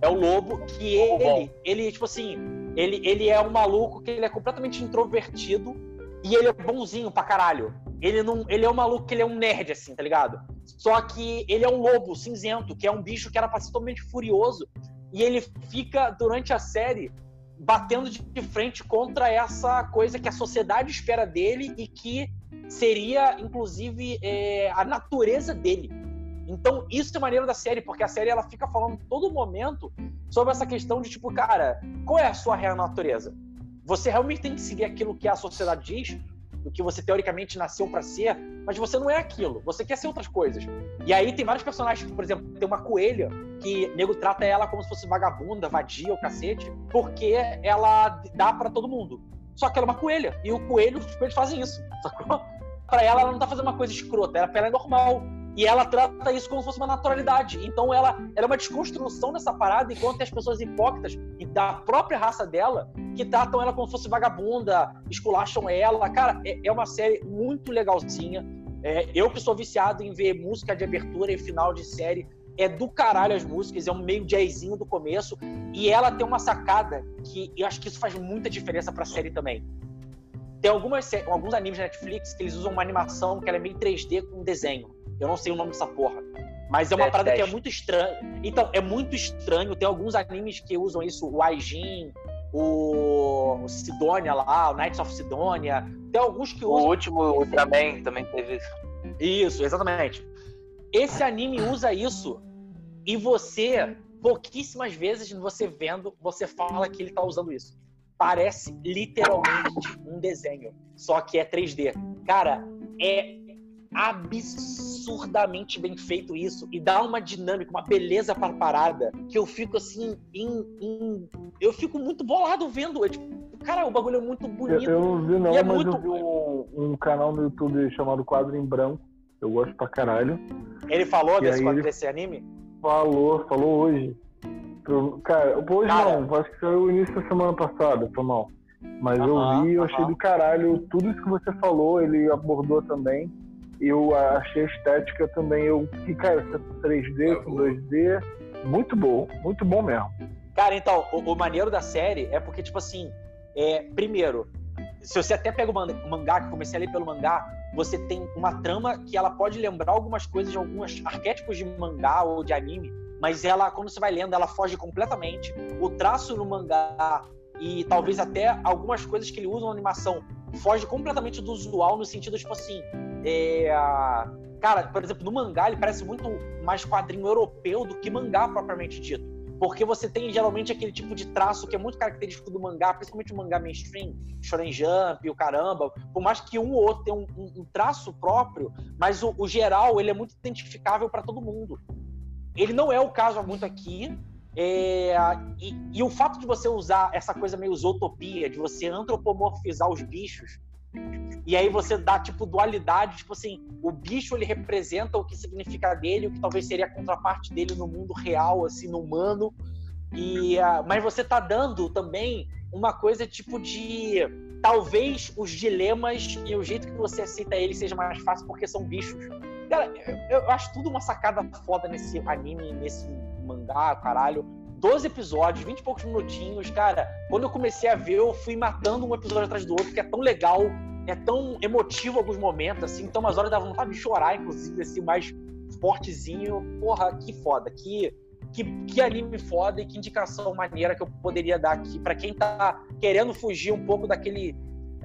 é o lobo que ele, ele tipo assim, ele, ele é um maluco que ele é completamente introvertido e ele é bonzinho pra caralho. Ele não, ele é um maluco que ele é um nerd assim, tá ligado? Só que ele é um lobo cinzento, que é um bicho que era pra ser totalmente furioso e ele fica durante a série batendo de frente contra essa coisa que a sociedade espera dele e que seria inclusive é, a natureza dele. Então, isso é maneiro da série, porque a série ela fica falando todo momento sobre essa questão de tipo, cara, qual é a sua real natureza? Você realmente tem que seguir aquilo que a sociedade diz, o que você teoricamente nasceu pra ser, mas você não é aquilo, você quer ser outras coisas. E aí tem vários personagens, por exemplo, tem uma coelha que nego trata ela como se fosse vagabunda, vadia, o cacete, porque ela dá pra todo mundo. Só que ela é uma coelha, e o coelho, os coelhos fazem isso, sacou? Pra ela, ela não tá fazendo uma coisa escrota, ela é normal. E ela trata isso como se fosse uma naturalidade. Então ela, ela é uma desconstrução dessa parada, enquanto tem as pessoas hipócritas e da própria raça dela que tratam ela como se fosse vagabunda, esculacham ela. Cara, é, é uma série muito legalzinha. É, eu que sou viciado em ver música de abertura e final de série, é do caralho as músicas, é um meio jazzinho do começo. E ela tem uma sacada que eu acho que isso faz muita diferença pra série também. Tem algumas, alguns animes da Netflix que eles usam uma animação que é meio 3D com desenho. Eu não sei o nome dessa porra. Mas é uma Death parada que é muito estranha. Então, é muito estranho. Tem alguns animes que usam isso, o Aijin, o o Sidonia lá, o Knights of Sidonia. Tem alguns que O usam. último Ultraman também teve isso. Isso, exatamente. Esse anime usa isso e você, pouquíssimas vezes você vendo, você fala que ele tá usando isso. Parece literalmente um desenho, só que é 3D. Cara, é absurdamente bem feito isso e dá uma dinâmica, uma beleza pra parada que eu fico assim, em, em- eu fico muito bolado vendo. É tipo, cara, o bagulho é muito Eu, bonito. eu não vi não, é mas muito- eu vi um, um canal no YouTube chamado Quadro em Branco. Eu gosto pra caralho. Ele falou E desse, ele- desse anime? Falou, falou hoje. Cara, hoje Cara. não, acho que foi o início da semana passada, foi mal. Mas eu vi, eu achei do caralho. Tudo isso que você falou, ele abordou também. Eu achei a estética também. Eu fiquei, cara, essa 3D É, com o- 2D, muito bom, muito bom mesmo. Cara, então, o, o maneiro da série é porque, tipo assim, é, primeiro, se você até pega o man- o mangá, que eu comecei a ler pelo mangá, você tem uma trama que ela pode lembrar algumas coisas de alguns arquétipos de mangá ou de anime, mas ela, quando você vai lendo, ela foge completamente. O traço no mangá e talvez até algumas coisas que ele usa na animação foge completamente do usual no sentido, tipo assim, é, cara, por exemplo, no mangá ele parece muito mais quadrinho europeu do que mangá propriamente dito. Porque você tem geralmente aquele tipo de traço que é muito característico do mangá, principalmente o mangá mainstream, Shonen Jump, o caramba. Por mais que um ou outro tenha um, um- um traço próprio, mas o, o geral ele é muito identificável para todo mundo. Ele não é o caso muito aqui. É, e, e o fato de você usar essa coisa meio zootopia, de você antropomorfizar os bichos, e aí você dá, tipo, dualidade, tipo assim, o bicho ele representa o que significa dele, o que talvez seria a contraparte dele no mundo real, assim, no humano. E, ah, mas você tá dando também uma coisa tipo de talvez os dilemas e o jeito que você aceita eles seja mais fácil porque são bichos. Cara, eu, eu acho tudo uma sacada foda nesse anime, nesse mangá, caralho. 12 episódios, 20 e poucos minutinhos, cara. Quando eu comecei a ver, eu fui matando um episódio atrás do outro, que é tão legal, é tão emotivo em alguns momentos, assim. Então, umas horas dava vontade de chorar, inclusive, assim, mais fortezinho. Porra, que foda, que, que, que anime foda e que indicação maneira que eu poderia dar aqui pra quem tá querendo fugir um pouco daquele.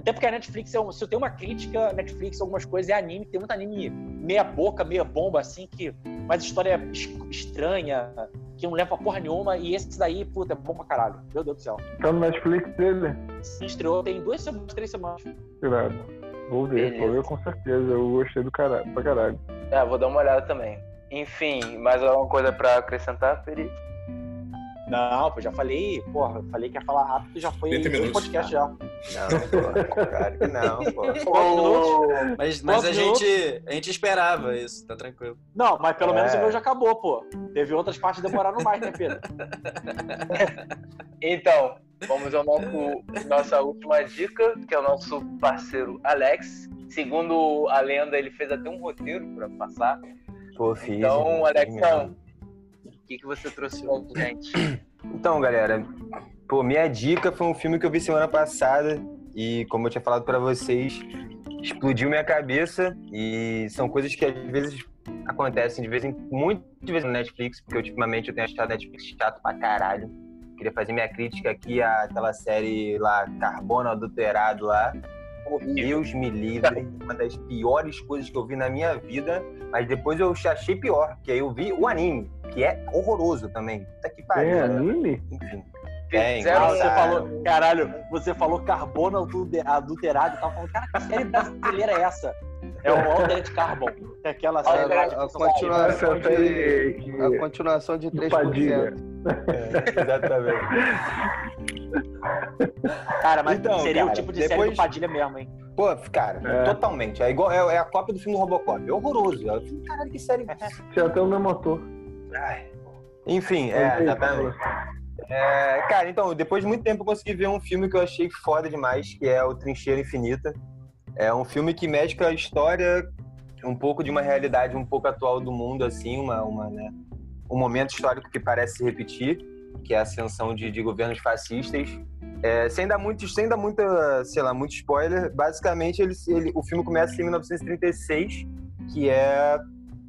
Até porque a Netflix, é um, se eu tenho uma crítica, Netflix, algumas coisas, é anime, tem muito anime meia boca, meia bomba, assim, que. Mas história es- estranha, que não leva pra porra nenhuma, e esse daí, puta, é bom pra caralho. Meu Deus do céu. Tá no Netflix dele? Se estreou tem duas semanas, três semanas. Irado. Vou ver, vou Beleza. ver com certeza. Eu gostei do caralho, pra caralho. É, vou dar uma olhada também. Enfim, mais alguma coisa pra acrescentar, Peri? Não, pô, já falei, porra, falei que ia falar rápido, já foi 30 dois minutos. podcast já. Não, pô, claro que não, pô. Mas, mas a, gente, a gente esperava isso, tá tranquilo. Não, mas pelo É. menos o meu já acabou, pô. Teve outras partes que demoraram mais, né, Pedro? Então, vamos ao nosso, nossa última dica, que é o nosso parceiro Alex. Segundo a lenda, ele fez até um roteiro pra passar. Pô, fiz. Então, Alexão, que, que você trouxe pra gente? Então, galera, pô, minha dica foi um filme que eu vi semana passada e, como eu tinha falado pra vocês, explodiu minha cabeça e são coisas que às vezes acontecem de vez em muito de vez no Netflix, porque ultimamente eu tenho achado Netflix chato pra caralho. Queria fazer minha crítica aqui àquela série lá, Carbono Adulterado lá. Deus me livre, uma das piores coisas que eu vi na minha vida, mas depois eu achei pior, que aí eu vi o anime, que é horroroso também. Puta que pariu. Tem né? anime? Enfim. Tem, Zero, claro. você falou, caralho, você falou carbono adulter- adulterado e tava falando, cara, que série brasileira é essa? É o Altered Carbon. É aquela série A, de a ficção continuação de, série a continuação de do Padilha. 3%. É, exatamente. Cara, mas Então, seria o cara, tipo de série depois- do Padilha mesmo, hein? Pô, cara, É. totalmente. É igual é, é a cópia do filme do Robocop. É horroroso. É, caralho, que série. Tinha até o meu motor. Ai. Enfim, é, exatamente. É, cara, então, depois de muito tempo eu consegui ver um filme que eu achei foda demais, que é o Trincheira Infinita. É um filme que mescla a história, um pouco de uma realidade um pouco atual do mundo, assim, uma, uma, né, um momento histórico que parece se repetir, que é a ascensão de, de governos fascistas. É, sem dar muito, sem dar muita, sei lá, muito spoiler, basicamente ele, ele- o filme começa em 1936, que é,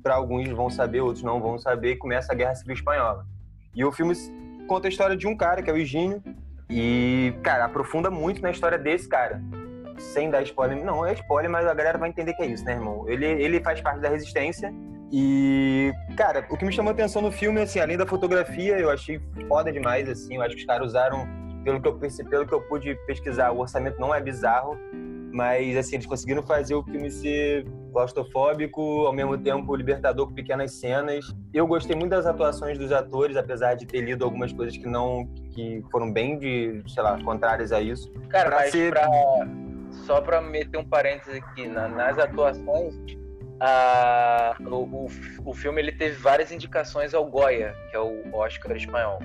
para alguns vão saber, outros não vão saber, começa a Guerra Civil Espanhola. E o filme conta a história de um cara, que é o Higínio, e, cara, aprofunda muito na história desse cara. Sem dar spoiler, não é spoiler, mas a galera vai entender que é isso, né, irmão? Ele, ele faz parte da resistência e, cara, o que me chamou a atenção no filme, assim, além da fotografia, eu achei foda demais, assim, eu acho que os caras usaram, pelo que eu pelo que eu pude pesquisar, o orçamento não é bizarro, mas, assim, eles conseguiram fazer o filme ser claustrofóbico, ao mesmo tempo libertador com pequenas cenas. Eu gostei muito das atuações dos atores, apesar de ter lido algumas coisas que não, que foram bem de, sei lá, contrárias a isso. Cara, Pra mas ser- pra- só pra meter um parênteses aqui, na- nas atuações, a- o, o, o filme ele teve várias indicações ao Goya, que é o Oscar espanhol.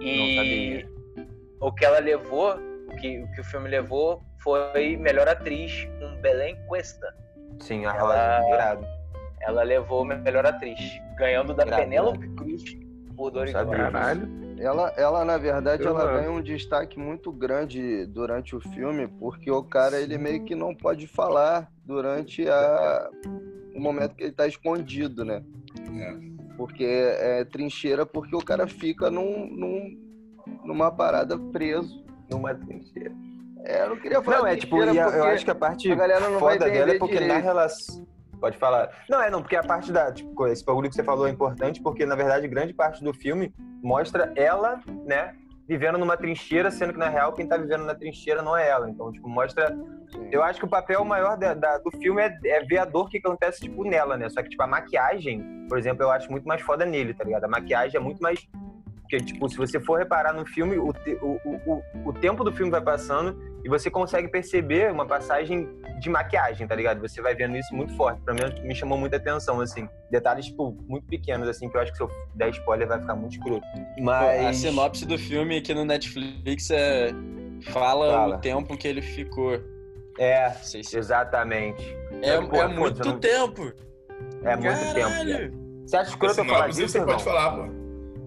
E sabia. o que ela levou, o que, o que o filme levou foi melhor atriz com Belém Cuesta. Sim, a Rosa, irado. Ela levou melhor atriz, ganhando da Penélope Cruz por Dor Sabia. Glória. Caralho. Ela, ela, na verdade, ela ganha um destaque muito grande durante o filme, porque o cara, ele meio que não pode falar durante a, o momento que ele tá escondido, né? É. Porque é trincheira, porque o cara fica num, num- numa parada preso. Numa trincheira. É, eu não queria falar Não, é tipo, eu acho que a parte a galera não foda dela é porque na direito. relação. Pode falar. Não, é não, porque a parte da. Tipo, esse bagulho que você falou é importante, porque na verdade grande parte do filme mostra ela, né? Vivendo numa trincheira, sendo que na real quem tá vivendo na trincheira não é ela. Então, tipo, mostra. Eu acho que o papel maior da- da- do filme é, é ver a dor que acontece, tipo, nela, né? Só que, tipo, a maquiagem, por exemplo, eu acho muito mais foda nele, tá ligado? A maquiagem é muito mais. Porque, tipo, se você for reparar no filme, o, te- o, o, o tempo do filme vai passando e você consegue perceber uma passagem de maquiagem, tá ligado? Você vai vendo isso muito forte. Pra mim, me chamou muita atenção, assim. Detalhes, tipo, muito pequenos, assim, que eu acho que se eu der spoiler vai ficar muito escroto. Mas... A sinopse do filme aqui no Netflix é. Fala, Fala. o tempo que ele ficou. É, se- exatamente. É, Pô, é muito eu não- tempo. É muito tempo. Caralho. né? Você acha escroto eu falar disso, você pode falar, pô.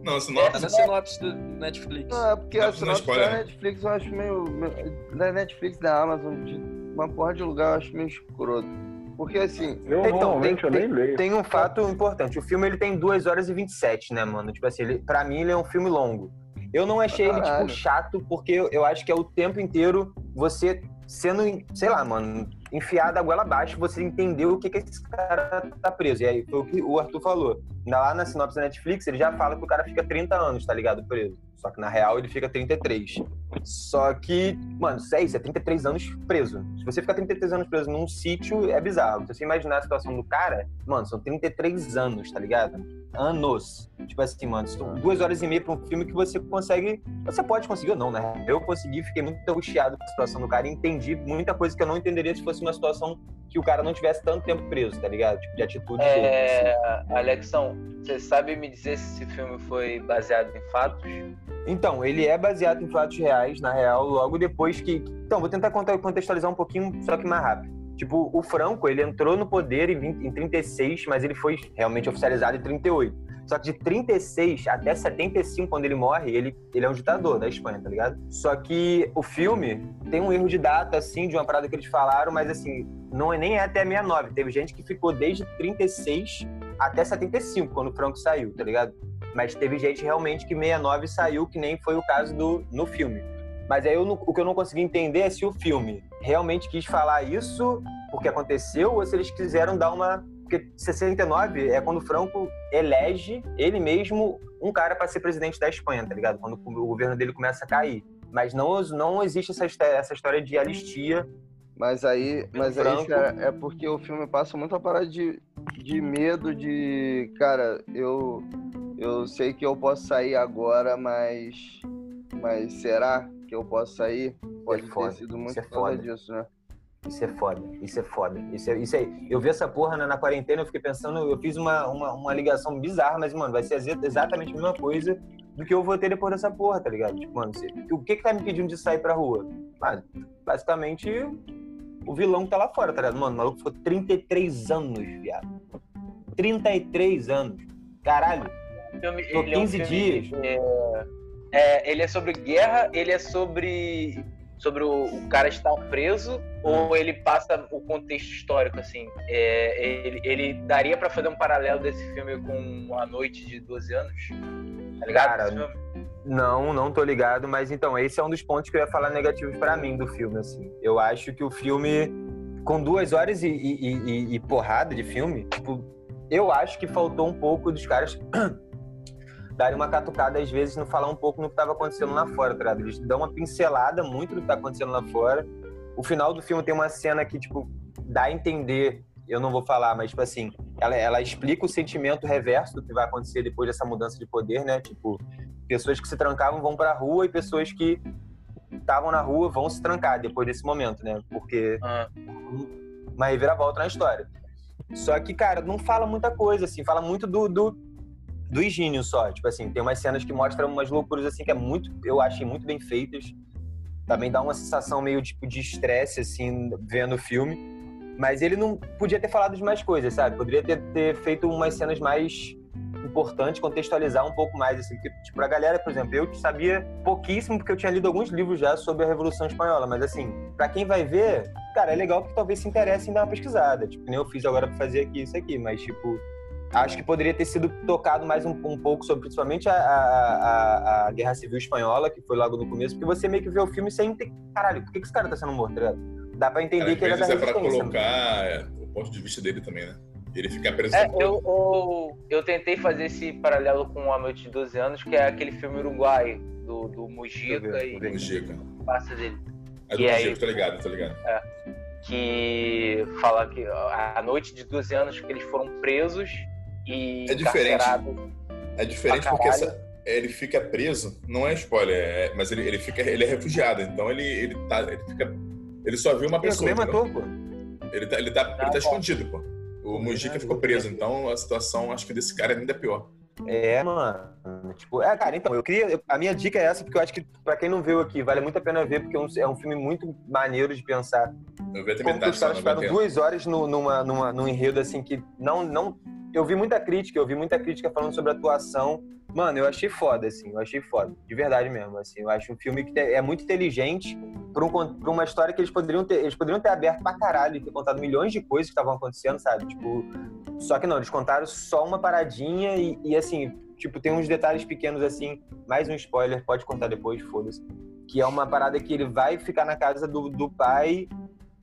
Não, sinopse. Tá na sinopse do Netflix. Não, é porque a dar sinopse da? Netflix eu acho meio. Da Netflix, da Amazon, de uma porra de lugar eu acho meio escroto. Porque assim. Eu Então, normalmente tem- eu nem leio. Tem um fato importante. O filme ele tem 2 horas e 27, né, mano? Tipo assim, ele, pra mim ele é um filme longo. Eu não achei ele, Caralho. tipo, chato, porque eu, eu acho que é o tempo inteiro você sendo, sei lá, mano, enfiado a goela abaixo, você entendeu o que, que esse cara tá preso. E aí foi o que o Arthur falou. Lá na sinopse da Netflix, ele já fala que o cara fica 30 anos, tá ligado? Preso. Só que na real ele fica 33. Só que, mano, isso é isso, é 33 anos preso. Se você ficar 33 anos preso num sítio, é bizarro. Se você imaginar a situação do cara, mano, são 33 anos, tá ligado? Anos. Tipo assim, mano, são duas horas e meia pra um filme que você consegue. Você pode conseguir ou não, né? Eu consegui, fiquei muito angustiado com a situação do cara e entendi muita coisa que eu não entenderia se fosse uma situação que o cara não tivesse tanto tempo preso, tá ligado? Tipo, de atitude dele. assim. É, Alexão, você sabe me dizer se esse filme foi baseado em fatos? Então, ele é baseado em fatos reais, na real, logo depois que. Então, vou tentar contextualizar um pouquinho, só que mais rápido. Tipo, o Franco, ele entrou no poder em, 20 em 36, mas ele foi realmente oficializado em 38. Só que de 36 até 75, quando ele morre, ele, ele é um ditador da Espanha, tá ligado? Só que o filme tem um erro de data, assim, de uma parada que eles falaram, mas assim, não é nem é até 69. Teve gente que ficou desde 36 até 75, quando o Franco saiu, tá ligado? Mas teve gente realmente que 69 saiu, que nem foi o caso do, no filme. Mas aí eu o que eu não consegui entender é se o filme realmente quis falar isso porque aconteceu ou se eles quiseram dar uma. Porque 69 é quando o Franco elege ele mesmo um cara para ser presidente da Espanha, tá ligado? Quando o governo dele começa a cair. Mas não, não existe essa, essa história de anistia. Mas aí, mas aí, cara, é porque o filme passa muito a parada de, de medo de. Cara, eu, eu sei que eu posso sair agora, mas. Mas será que eu posso sair? Pode ter foda, sido muito é foda. disso, né? Isso é foda, isso é foda. Isso, é, isso aí. Eu vi essa porra na, na quarentena, eu fiquei pensando, eu fiz uma, uma, uma ligação bizarra, mas, mano, vai ser exa- exatamente a mesma coisa do que eu vou ter depois dessa porra, tá ligado? Tipo, mano, você- o que que tá me pedindo de sair pra rua? Ah, basicamente, o vilão que tá lá fora, tá ligado? Mano, o maluco ficou 33 anos, viado. 33 anos. Caralho. Filme- Tô ele é um 15 dias. É, é, ele é sobre guerra, ele é sobre sobre o, o cara estar preso ou ele passa o contexto histórico assim. É, ele, ele daria pra fazer um paralelo desse filme com A Noite de 12 anos? Tá ligado? Cara? Não, não tô ligado, mas então, esse é um dos pontos que eu ia falar negativos pra mim do filme, assim. Eu acho que o filme, com duas horas e, e- e- e porrada de filme, tipo, eu acho que faltou um pouco dos caras darem uma catucada, às vezes, no falar um pouco no que tava acontecendo lá fora, tá ligado? Eles dão uma pincelada muito do que tá acontecendo lá fora. O final do filme tem uma cena que, tipo, dá a entender, eu não vou falar, mas, tipo assim, ela, ela explica o sentimento reverso do que vai acontecer depois dessa mudança de poder, né? Tipo, pessoas que se trancavam vão pra rua e pessoas que estavam na rua vão se trancar depois desse momento, né? Porque Ah. uma reviravolta na história. Só que, cara, não fala muita coisa, assim, fala muito do, do, do Higínio só. Tipo assim, tem umas cenas que mostram umas loucuras, assim, que é muito, eu achei muito bem feitas. Também dá uma sensação meio, tipo, de estresse, assim, vendo o filme. Mas ele não podia ter falado de mais coisas, sabe? Poderia ter, ter feito umas cenas mais importantes, contextualizar um pouco mais, assim. Porque, tipo, pra galera, por exemplo, eu sabia pouquíssimo, porque eu tinha lido alguns livros já sobre a Revolução Espanhola. Mas, assim, pra quem vai ver, cara, é legal porque talvez se interesse em dar uma pesquisada. Tipo, nem eu fiz agora pra fazer aqui isso aqui. Mas, tipo, acho que poderia ter sido tocado mais um, um pouco sobre, principalmente, a, a, a- a Guerra Civil Espanhola, que foi logo no começo. Porque você meio que vê o filme sem... ter- Caralho, por que, que esse cara tá sendo morto, tá? Dá pra entender Cara, que ele é da vezes é pra resistência. colocar é, o ponto de vista dele também, né? Ele fica preso. É, eu, eu, eu tentei fazer esse paralelo com A Noite de 12 anos, que é aquele filme uruguaio do, do Mujica e O Giga. o parça dele. É do E aí- Giga, tô ligado, tô ligado. que fala que a noite de 12 anos que eles foram presos É diferente. É diferente porque essa- ele fica preso, não é spoiler, é- mas ele, ele fica ele é refugiado, então ele ele tá ele fica ele só viu uma Ele pessoa. também entendeu? matou, pô. Ele tá ele tá, ele tá Ah, escondido, pô. O Mujica ficou preso, então a situação acho que desse cara é ainda pior. É, mano. Tipo, é, cara, então, eu queria. eu- a minha dica é essa, porque eu acho que, pra quem não viu aqui, vale muito a pena ver, porque é um, é um filme muito maneiro de pensar. Eu vi até Como que metade os caras ficaram duas horas no, numa, numa, num enredo assim que não, não. Eu vi muita crítica, eu vi muita crítica falando sobre a atuação. Mano, eu achei foda, assim, eu achei foda. De verdade mesmo, assim. Eu acho um filme que é muito inteligente pra, um uma história que eles poderiam ter. Eles poderiam ter aberto pra caralho e ter contado milhões de coisas que estavam acontecendo, sabe? Tipo. Só que não, eles contaram só uma paradinha e, e, assim, tipo, tem uns detalhes pequenos assim, mais um spoiler, pode contar depois, foda-se. Que é uma parada que ele vai ficar na casa do, do pai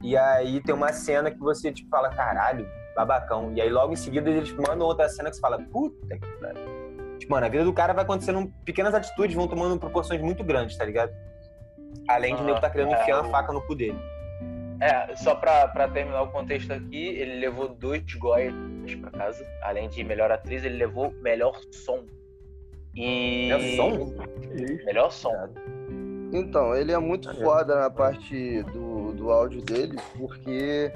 e aí tem uma cena que você, tipo, fala, caralho, babacão. E aí logo em seguida eles mandam outra cena que você fala, puta que pariu. Tipo, mano, a vida do cara vai acontecendo, pequenas atitudes vão tomando proporções muito grandes, tá ligado? Além de Ah, nego tá querendo é, enfiar o- uma faca no cu dele. É, só pra, pra terminar o contexto aqui, ele levou dois Goias pra casa. Além de melhor atriz, ele levou melhor som. E. Melhor som? Melhor som. Então, ele é muito foda na parte do, do áudio dele, porque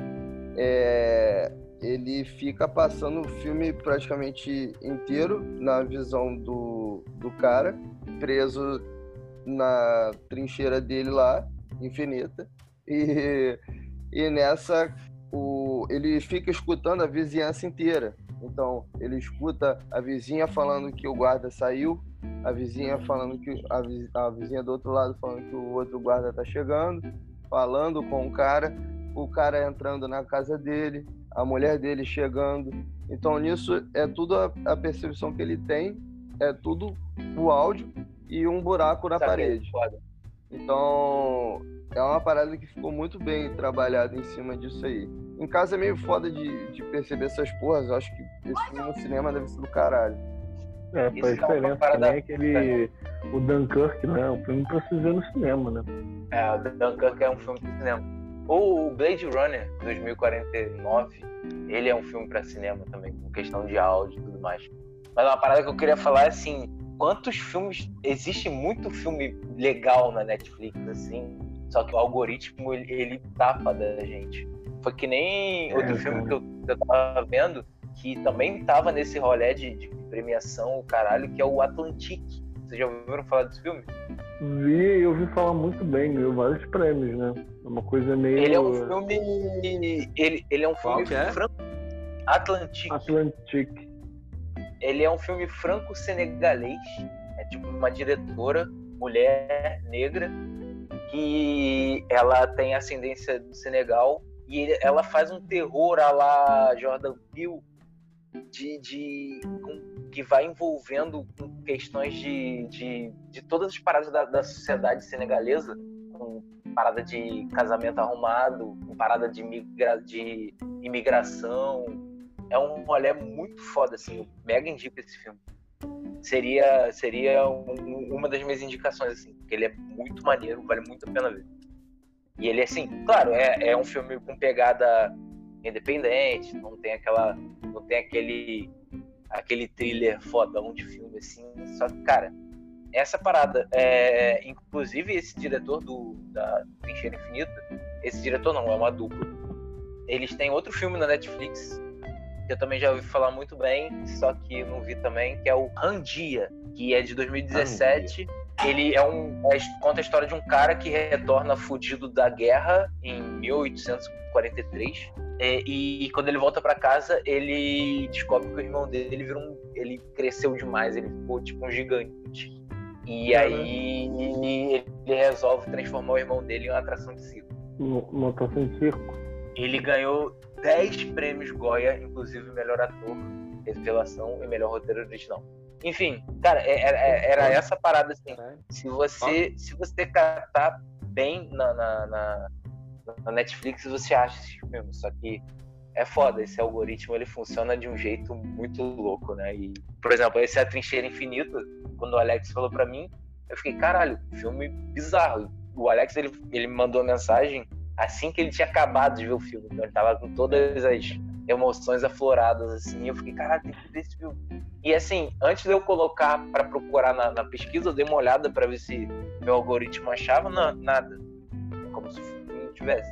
é, ele fica passando o filme praticamente inteiro na visão do, do cara, preso na trincheira dele lá, infinita. E, e nessa, o, ele fica escutando a vizinhança inteira. Então, ele escuta a vizinha falando que o guarda saiu, a vizinha falando que a, vi- a vizinha do outro lado falando que o outro guarda tá chegando, falando com o cara, o cara entrando na casa dele, a mulher dele chegando. Então nisso é tudo a, a percepção que ele tem, é tudo o áudio e um buraco na Saquei, parede. foda. Então é uma parada que ficou muito bem trabalhada em cima disso aí. Em casa é meio foda de, de perceber essas porras. Eu acho que esse filme no cinema deve ser do caralho. É, Isso faz é uma diferença parada- também aquele. O Dunkirk, né? O filme pra se ver no cinema, né? É, o Dunkirk é um filme para cinema. Ou o Blade Runner 2049, ele é um filme para cinema também, com questão de áudio e tudo mais. Mas uma parada que eu queria falar é assim, quantos filmes existe muito filme legal na Netflix assim, só que o algoritmo ele, ele tapa da gente. Foi que nem outro É, filme que eu, que eu tava vendo que também tava nesse rolê de, de premiação, o caralho, que é o Atlantic. Vocês já ouviram falar desse filme? Vi e ouvi falar muito bem, ganhou vários prêmios, né? É uma coisa meio. Ele é um filme. Ele, ele é um Qual filme é? franco. Atlantic. Atlantic. Ele é um filme franco-senegalês. É tipo uma diretora, mulher negra, que ela tem ascendência do Senegal e ele- ela faz um terror à la Jordan Peele de, de com- que vai envolvendo questões de, de, de todas as paradas da, da sociedade senegalesa, com parada de casamento arrumado, com parada de, migra, de imigração. É um rolê muito foda, assim. Eu mega indico esse filme. Seria, seria um- uma das minhas indicações, assim, porque ele é muito maneiro, vale muito a pena ver. E ele, assim, claro, é, é um filme com pegada independente, não tem aquela. não tem aquele. Aquele thriller fodão de filme, assim. Só que, cara, essa parada, é, inclusive esse diretor do, da Trincheira Infinita, esse diretor não, é uma dupla. Eles têm outro filme na Netflix, que eu também já ouvi falar muito bem, só que não vi também, que é o Randia, que é de 2017. Ele é um. é- conta a história de um cara que retorna fugido da guerra em 1843. É, e quando ele volta pra casa, ele descobre que o irmão dele virou um, ele cresceu demais, ele ficou tipo um gigante. E aí ele resolve transformar o irmão dele em uma atração de circo. Mo- Montação de circo. Ele ganhou 10 prêmios Goya, inclusive melhor ator, revelação e melhor roteiro original. Enfim, cara, é- era, era essa parada assim. Se você, se você catar bem na, na, na- na Netflix, você acha esse filme. Só que é foda, esse algoritmo ele funciona de um jeito muito louco, né? E, por exemplo, esse é a Trincheira Infinita, quando o Alex falou pra mim, eu fiquei, caralho, filme bizarro. O Alex, ele, ele me mandou uma mensagem assim que ele tinha acabado de ver o filme. Então ele tava com todas as emoções afloradas, assim. E eu fiquei, caralho, tem que ver esse filme. E assim, antes de eu colocar pra procurar na, na pesquisa, eu dei uma olhada pra ver se meu algoritmo achava na- nada. É como se o não tivesse.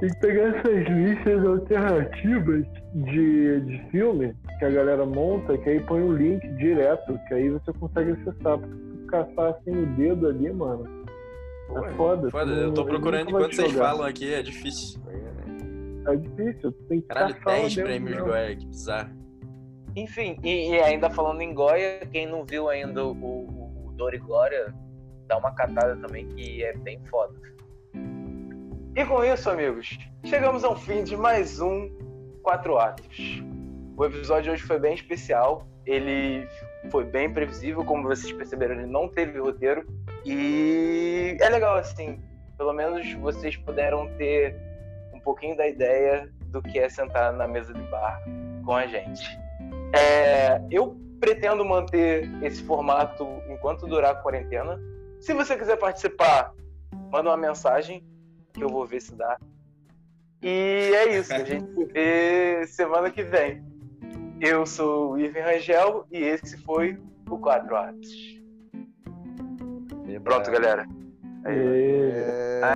Tem que pegar essas listas alternativas de, de filme que a galera monta, que aí põe o link direto, que aí você consegue acessar. Porque caçar assim no dedo ali, mano, é foda. Foda, eu tô não- procurando enquanto vocês falam aqui, é difícil. É difícil, tem que Caralho, caçar lá 10 dentro prêmios. Goya, que bizarro. Enfim, e, e ainda falando em Goya, quem não viu ainda o, o, o Dor e Glória, dá uma catada também que é bem foda. E com isso, amigos, chegamos ao fim de mais um Quatro Atos. O episódio de hoje foi bem especial. Ele foi bem previsível, como vocês perceberam, ele não teve roteiro. E é legal, assim. Pelo menos vocês puderam ter pouquinho da ideia do que é sentar na mesa de bar com a gente. É, eu pretendo manter esse formato enquanto durar a quarentena. Se você quiser participar, manda uma mensagem que eu vou ver se dá. E é isso, a gente se vê semana que vem. Eu sou o Ivan Rangel e esse foi o Quatro Atos. Pronto, galera. E... É,